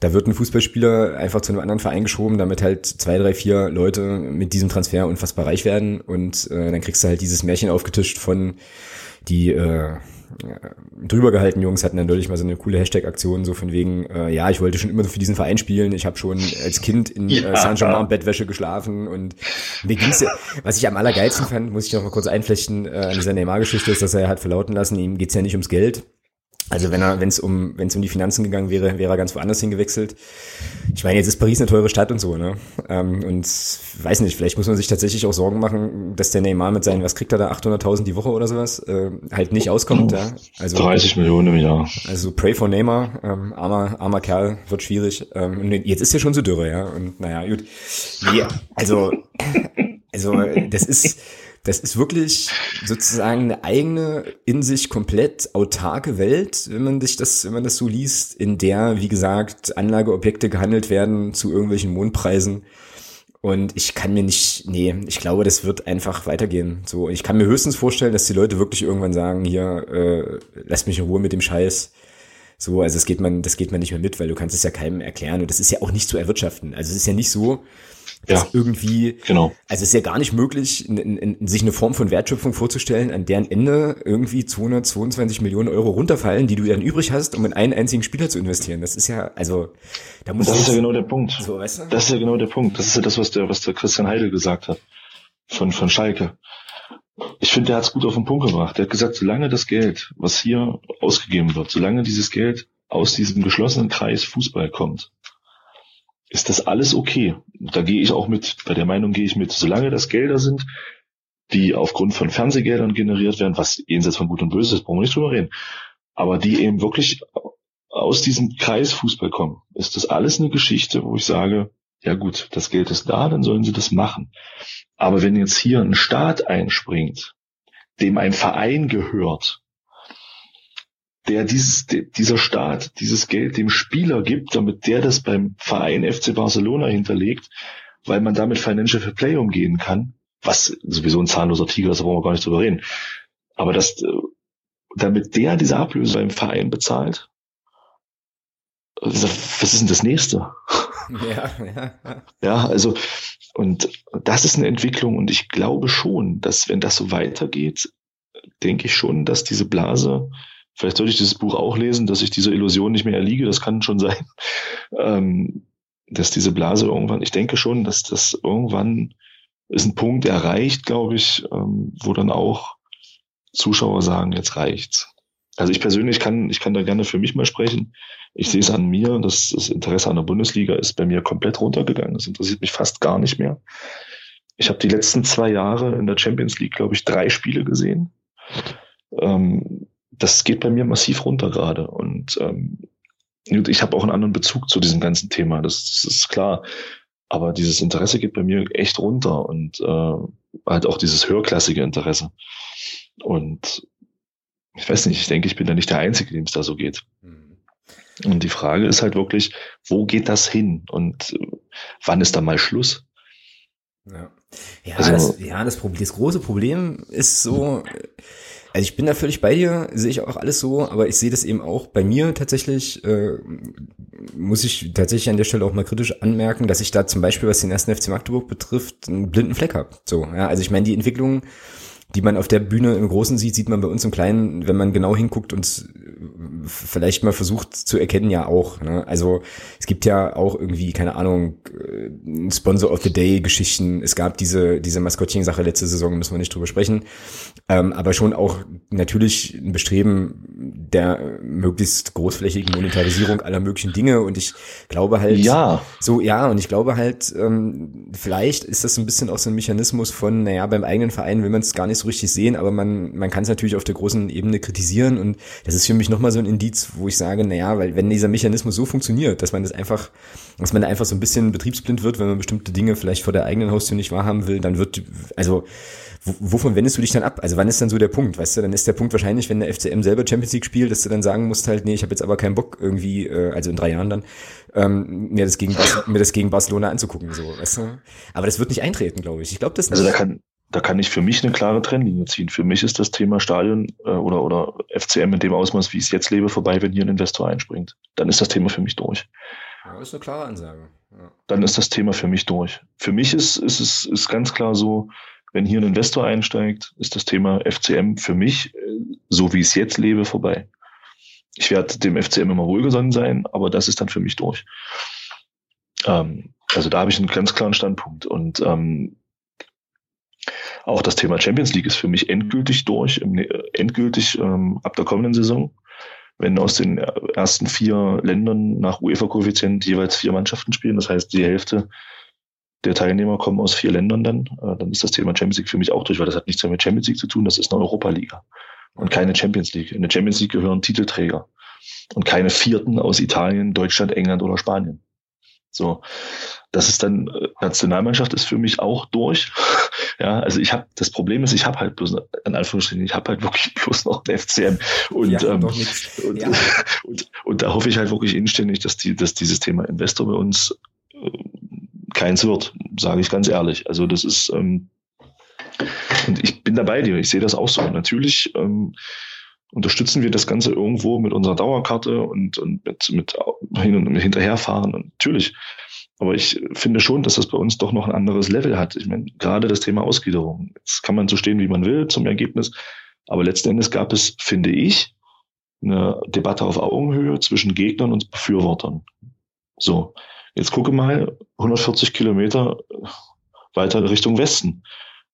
da wird ein Fußballspieler einfach zu einem anderen Verein geschoben, damit halt zwei, drei, vier Leute mit diesem Transfer unfassbar reich werden und äh, dann kriegst du halt dieses Märchen aufgetischt von die äh, drüber gehalten. Jungs hatten dann deutlich mal so eine coole Hashtag-Aktion, so von wegen, äh, ja, ich wollte schon immer für diesen Verein spielen, ich habe schon als Kind in äh, ja. äh, Saint-Germain Bettwäsche geschlafen und mir ging's ja, was ich am allergeilsten fand, muss ich noch mal kurz einflechten, äh, an dieser Neymar-Geschichte ist, dass er hat verlauten lassen, ihm geht's ja nicht ums Geld, also wenn er, wenn es um, wenn es um die Finanzen gegangen wäre, wäre er ganz woanders hingewechselt. Ich meine, jetzt ist Paris eine teure Stadt und so, ne? Ähm, und weiß nicht, vielleicht muss man sich tatsächlich auch Sorgen machen, dass der Neymar mit seinen, was kriegt er da, 800.000 die Woche oder sowas, äh, halt nicht auskommt, ja? Also 30 Millionen im Jahr. Also pray for Neymar, ähm, armer, armer Kerl, wird schwierig. Ähm, und jetzt ist er schon so dürre, ja? Und naja, gut. Nee, also, also das ist das ist wirklich sozusagen eine eigene, in sich komplett autarke Welt, wenn man sich das, wenn man das so liest, in der, wie gesagt, Anlageobjekte gehandelt werden zu irgendwelchen Mondpreisen. Und ich kann mir nicht, nee, ich glaube, das wird einfach weitergehen. So, ich kann mir höchstens vorstellen, dass die Leute wirklich irgendwann sagen, hier, äh, lasst mich in Ruhe mit dem Scheiß. So, also das geht man, das geht man nicht mehr mit, weil du kannst es ja keinem erklären und das ist ja auch nicht zu erwirtschaften. Also es ist ja nicht so, ja, irgendwie, genau. also es ist ja gar nicht möglich, in, in, in, sich eine Form von Wertschöpfung vorzustellen, an deren Ende irgendwie 222 Millionen Euro runterfallen, die du dann übrig hast, um in einen einzigen Spieler zu investieren. Das ist ja, also, da muss Das ist ja genau der Punkt. So, weißt du? Das ist ja genau der Punkt. Das ist ja das, was der, was der Christian Heidel gesagt hat. Von, von Schalke. Ich finde, der hat es gut auf den Punkt gebracht. Der hat gesagt, solange das Geld, was hier ausgegeben wird, solange dieses Geld aus diesem geschlossenen Kreis Fußball kommt, ist das alles okay. Da gehe ich auch mit, bei der Meinung gehe ich mit, solange das Gelder sind, die aufgrund von Fernsehgeldern generiert werden, was jenseits von Gut und Böse ist, brauchen wir nicht drüber reden, aber die eben wirklich aus diesem Kreis Fußball kommen, ist das alles eine Geschichte, wo ich sage, ja gut, das Geld ist da, dann sollen sie das machen. Aber wenn jetzt hier ein Staat einspringt, dem ein Verein gehört, der dieses, dieser Staat dieses Geld dem Spieler gibt, damit der das beim Verein FC Barcelona hinterlegt, weil man damit Financial Fair Play umgehen kann, was sowieso ein zahnloser Tiger ist, da brauchen wir gar nicht drüber reden. Aber das, äh, damit der diese Ablöse beim Verein bezahlt, was ist denn das nächste? Ja, ja. ja, also, und das ist eine Entwicklung und ich glaube schon, dass wenn das so weitergeht, denke ich schon, dass diese Blase, vielleicht sollte ich dieses Buch auch lesen, dass ich dieser Illusion nicht mehr erliege, das kann schon sein, ähm, dass diese Blase irgendwann, ich denke schon, dass das irgendwann ist ein Punkt erreicht, glaube ich, ähm, wo dann auch Zuschauer sagen, jetzt reicht's. Also ich persönlich kann, ich kann da gerne für mich mal sprechen. Ich sehe es an mir, dass das Interesse an der Bundesliga ist bei mir komplett runtergegangen. Das interessiert mich fast gar nicht mehr. Ich habe die letzten zwei Jahre in der Champions League, glaube ich, drei Spiele gesehen. Ähm, das geht bei mir massiv runter gerade. Und ähm, ich habe auch einen anderen Bezug zu diesem ganzen Thema. Das, das, ist klar. Aber dieses Interesse geht bei mir echt runter und äh, halt auch dieses höherklassige Interesse. Und ich weiß nicht, ich denke, ich bin da nicht der Einzige, dem es da so geht. Mhm. Und die Frage ist halt wirklich, wo geht das hin und äh, wann ist da mal Schluss? Ja, ja, also, das, ja das, Problem, das große Problem ist so, also ich bin da völlig bei dir, sehe ich auch alles so, aber ich sehe das eben auch bei mir tatsächlich, äh, muss ich tatsächlich an der Stelle auch mal kritisch anmerken, dass ich da zum Beispiel, was den ersten FC Magdeburg betrifft, einen blinden Fleck habe. So, ja, also ich meine, die Entwicklung die man auf der Bühne im Großen sieht, sieht man bei uns im Kleinen, wenn man genau hinguckt und vielleicht mal versucht zu erkennen, ja auch. Ne? Also es gibt ja auch irgendwie, keine Ahnung, äh, Sponsor of the Day Geschichten. Es gab diese, diese Maskottchen-Sache letzte Saison, müssen wir nicht drüber sprechen. Ähm, aber schon auch natürlich ein Bestreben der möglichst großflächigen Monetarisierung aller möglichen Dinge. Und ich glaube halt, ja. so, ja, und ich glaube halt, ähm, vielleicht ist das ein bisschen auch so ein Mechanismus von, naja, beim eigenen Verein will man es gar nicht so richtig sehen, aber man, man kann es natürlich auf der großen Ebene kritisieren. Und das ist für mich nochmal so ein Indiz, wo ich sage, naja, weil wenn dieser Mechanismus so funktioniert, dass man das einfach, dass man da einfach so ein bisschen betriebsblind wird, wenn man bestimmte Dinge vielleicht vor der eigenen Haustür nicht wahrhaben will, dann wird, also wovon wendest du dich dann ab? Also wann ist dann so der Punkt, weißt du? Dann ist der Punkt wahrscheinlich, wenn der FCM selber Champions League spielt, dass du dann sagen musst halt, nee, ich habe jetzt aber keinen Bock irgendwie, äh, also in drei Jahren dann, ähm, mir das gegen mir das gegen Barcelona anzugucken, so, weißt du? Aber das wird nicht eintreten, glaube ich. Ich glaube das nicht. Also da kann da kann ich für mich eine klare Trennlinie ziehen. Für mich ist das Thema Stadion äh, oder, oder FCM in dem Ausmaß, wie ich es jetzt lebe, vorbei, wenn hier ein Investor einspringt. Dann ist das Thema für mich durch. Ja, ist eine klare Ansage. Ja. Dann ist das Thema für mich durch. Für mich ist, ist es ist ganz klar so, wenn hier ein Investor einsteigt, ist das Thema FCM für mich, äh, so wie ich es jetzt lebe, vorbei. Ich werde dem FCM immer wohlgesonnen sein, aber das ist dann für mich durch. Ähm, also da habe ich einen ganz klaren Standpunkt. Und ähm, auch das Thema Champions League ist für mich endgültig durch, endgültig ähm, ab der kommenden Saison. Wenn aus den ersten vier Ländern nach UEFA-Koeffizient jeweils vier Mannschaften spielen, das heißt die Hälfte der Teilnehmer kommen aus vier Ländern dann, äh, dann ist das Thema Champions League für mich auch durch, weil das hat nichts mehr mit Champions League zu tun, das ist eine Europa-Liga und keine Champions League. In der Champions League gehören Titelträger und keine Vierten aus Italien, Deutschland, England oder Spanien. So, das ist dann äh, Nationalmannschaft ist für mich auch durch. ja, also ich habe das Problem ist, ich habe halt bloß in Anführungsstrichen, ich habe halt wirklich bloß noch den FCM und, ja, ähm, und, ja. und, und, da hoffe ich halt wirklich inständig, dass die, dass dieses Thema Investor bei uns äh, keins wird, sage ich ganz ehrlich. Also das ist ähm, und ich bin dabei dir, ich sehe das auch so. Natürlich ähm, unterstützen wir das Ganze irgendwo mit unserer Dauerkarte und, und mit, mit hin und hinterherfahren. Und natürlich. Aber ich finde schon, dass das bei uns doch noch ein anderes Level hat. Ich meine, gerade das Thema Ausgliederung. Jetzt kann man so stehen, wie man will zum Ergebnis. Aber letzten Endes gab es, finde ich, eine Debatte auf Augenhöhe zwischen Gegnern und Befürwortern. So. Jetzt gucke mal, 140 Kilometer weiter Richtung Westen.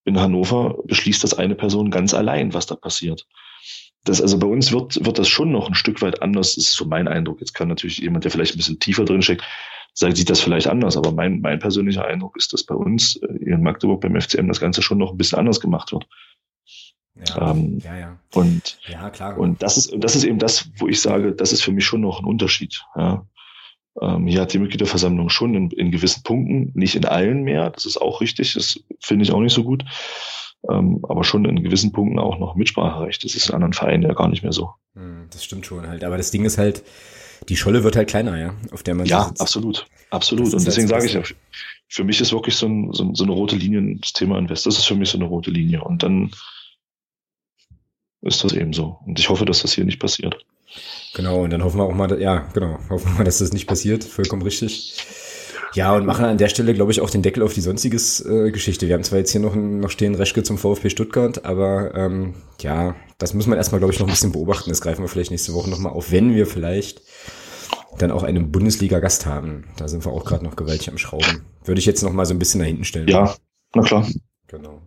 In Hannover beschließt das eine Person ganz allein, was da passiert das, also bei uns wird, wird das schon noch ein Stück weit anders, das ist so mein Eindruck. Jetzt kann natürlich jemand, der vielleicht ein bisschen tiefer drin steckt, sagen, sieht das vielleicht anders, aber mein, mein persönlicher Eindruck ist, dass bei uns äh, in Magdeburg beim FCM das Ganze schon noch ein bisschen anders gemacht wird. Ja, ähm, ja, ja. Und, ja, klar. und das ist, das ist eben das, wo ich sage, das ist für mich schon noch ein Unterschied. Ja. Ähm, hier hat die Mitgliederversammlung schon in, in gewissen Punkten, nicht in allen mehr, das ist auch richtig, das finde ich auch nicht so gut ähm, aber schon in gewissen Punkten auch noch Mitspracherecht. Das ist in anderen Vereinen ja gar nicht mehr so. Hm, das stimmt schon halt. Aber das Ding ist halt, die Scholle wird halt kleiner, ja, auf der man Ja, sitzt. absolut. Absolut. Und deswegen halt sage ich ja, für mich ist wirklich so, ein, so, so eine rote Linie das Thema Invest. Das ist für mich so eine rote Linie. Und dann ist das eben so. Und ich hoffe, dass das hier nicht passiert. Genau, und dann hoffen wir auch mal, ja, genau, hoffen wir mal, dass das nicht passiert. Vollkommen richtig. Ja, und machen an der Stelle, glaube ich, auch den Deckel auf die sonstiges äh, Geschichte. Wir haben zwar jetzt hier noch, noch stehen Reschke zum VfB Stuttgart, aber ähm, ja, das muss man erstmal, glaube ich, noch ein bisschen beobachten. Das greifen wir vielleicht nächste Woche nochmal auf, wenn wir vielleicht dann auch einen Bundesliga-Gast haben. Da sind wir auch gerade noch gewaltig am Schrauben. Würde ich jetzt noch mal so ein bisschen nach hinten stellen. Ja, na klar. Genau.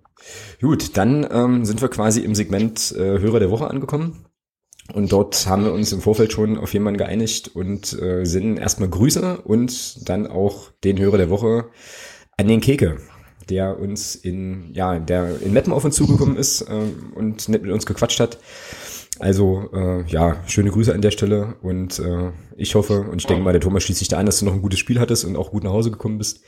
Gut, dann ähm, sind wir quasi im Segment äh, Hörer der Woche angekommen. Und dort haben wir uns im Vorfeld schon auf jemanden geeinigt und äh, sind erstmal Grüße und dann auch den Hörer der Woche an den Keke, der uns in, ja, der in Meppen auf uns zugekommen ist äh, und nett mit uns gequatscht hat. Also äh, ja, schöne Grüße an der Stelle und äh, ich hoffe und ich denke mal, der Thomas schließt sich da an, dass du noch ein gutes Spiel hattest und auch gut nach Hause gekommen bist.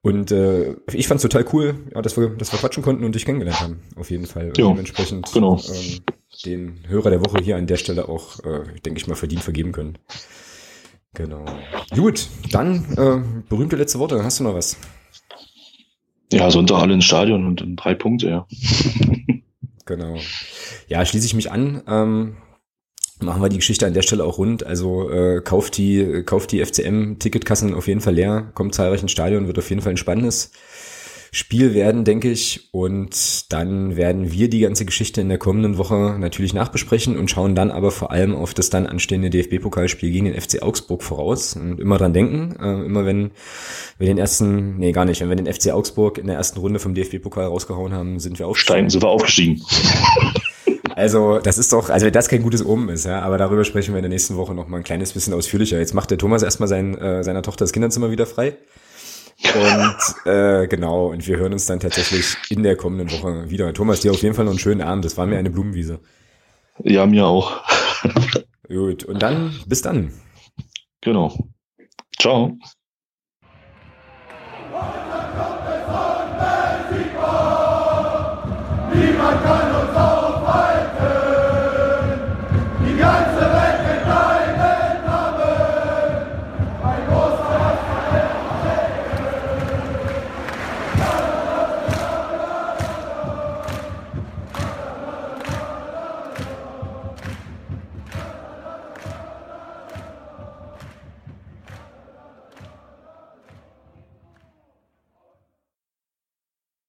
Und äh, ich fand es total cool, ja, dass wir, dass wir quatschen konnten und dich kennengelernt haben, auf jeden Fall. Und jo, dementsprechend genau. ähm, den Hörer der Woche hier an der Stelle auch, äh, denke ich mal, verdient vergeben können. Genau. Gut, dann äh, berühmte letzte Worte. Hast du noch was? Ja, Sonntag alle ins Stadion und, und drei Punkte, ja. genau. Ja, schließe ich mich an. Ähm, machen wir die Geschichte an der Stelle auch rund. Also äh, kauft die, kauft die FCM-Ticketkassen auf jeden Fall leer, kommt zahlreich ins Stadion, wird auf jeden Fall ein spannendes Spiel werden, denke ich. Und dann werden wir die ganze Geschichte in der kommenden Woche natürlich nachbesprechen und schauen dann aber vor allem auf das dann anstehende DFB-Pokalspiel gegen den FC Augsburg voraus. Und immer dran denken, äh, immer wenn wir den ersten, nee, gar nicht, wenn wir den FC Augsburg in der ersten Runde vom DFB-Pokal rausgehauen haben, sind wir aufgestiegen. Stein, sind wir aufgestiegen. Also, das ist doch, also wenn das kein gutes Omen ist, ja, aber darüber sprechen wir in der nächsten Woche noch mal ein kleines bisschen ausführlicher. Jetzt macht der Thomas erstmal sein, äh, seiner Tochter das Kinderzimmer wieder frei. Und äh, genau, und wir hören uns dann tatsächlich in der kommenden Woche wieder. Thomas, dir auf jeden Fall noch einen schönen Abend. Das war mir eine Blumenwiese. Ja, mir auch. Gut, und dann, bis dann. Genau. Ciao. Niemand kann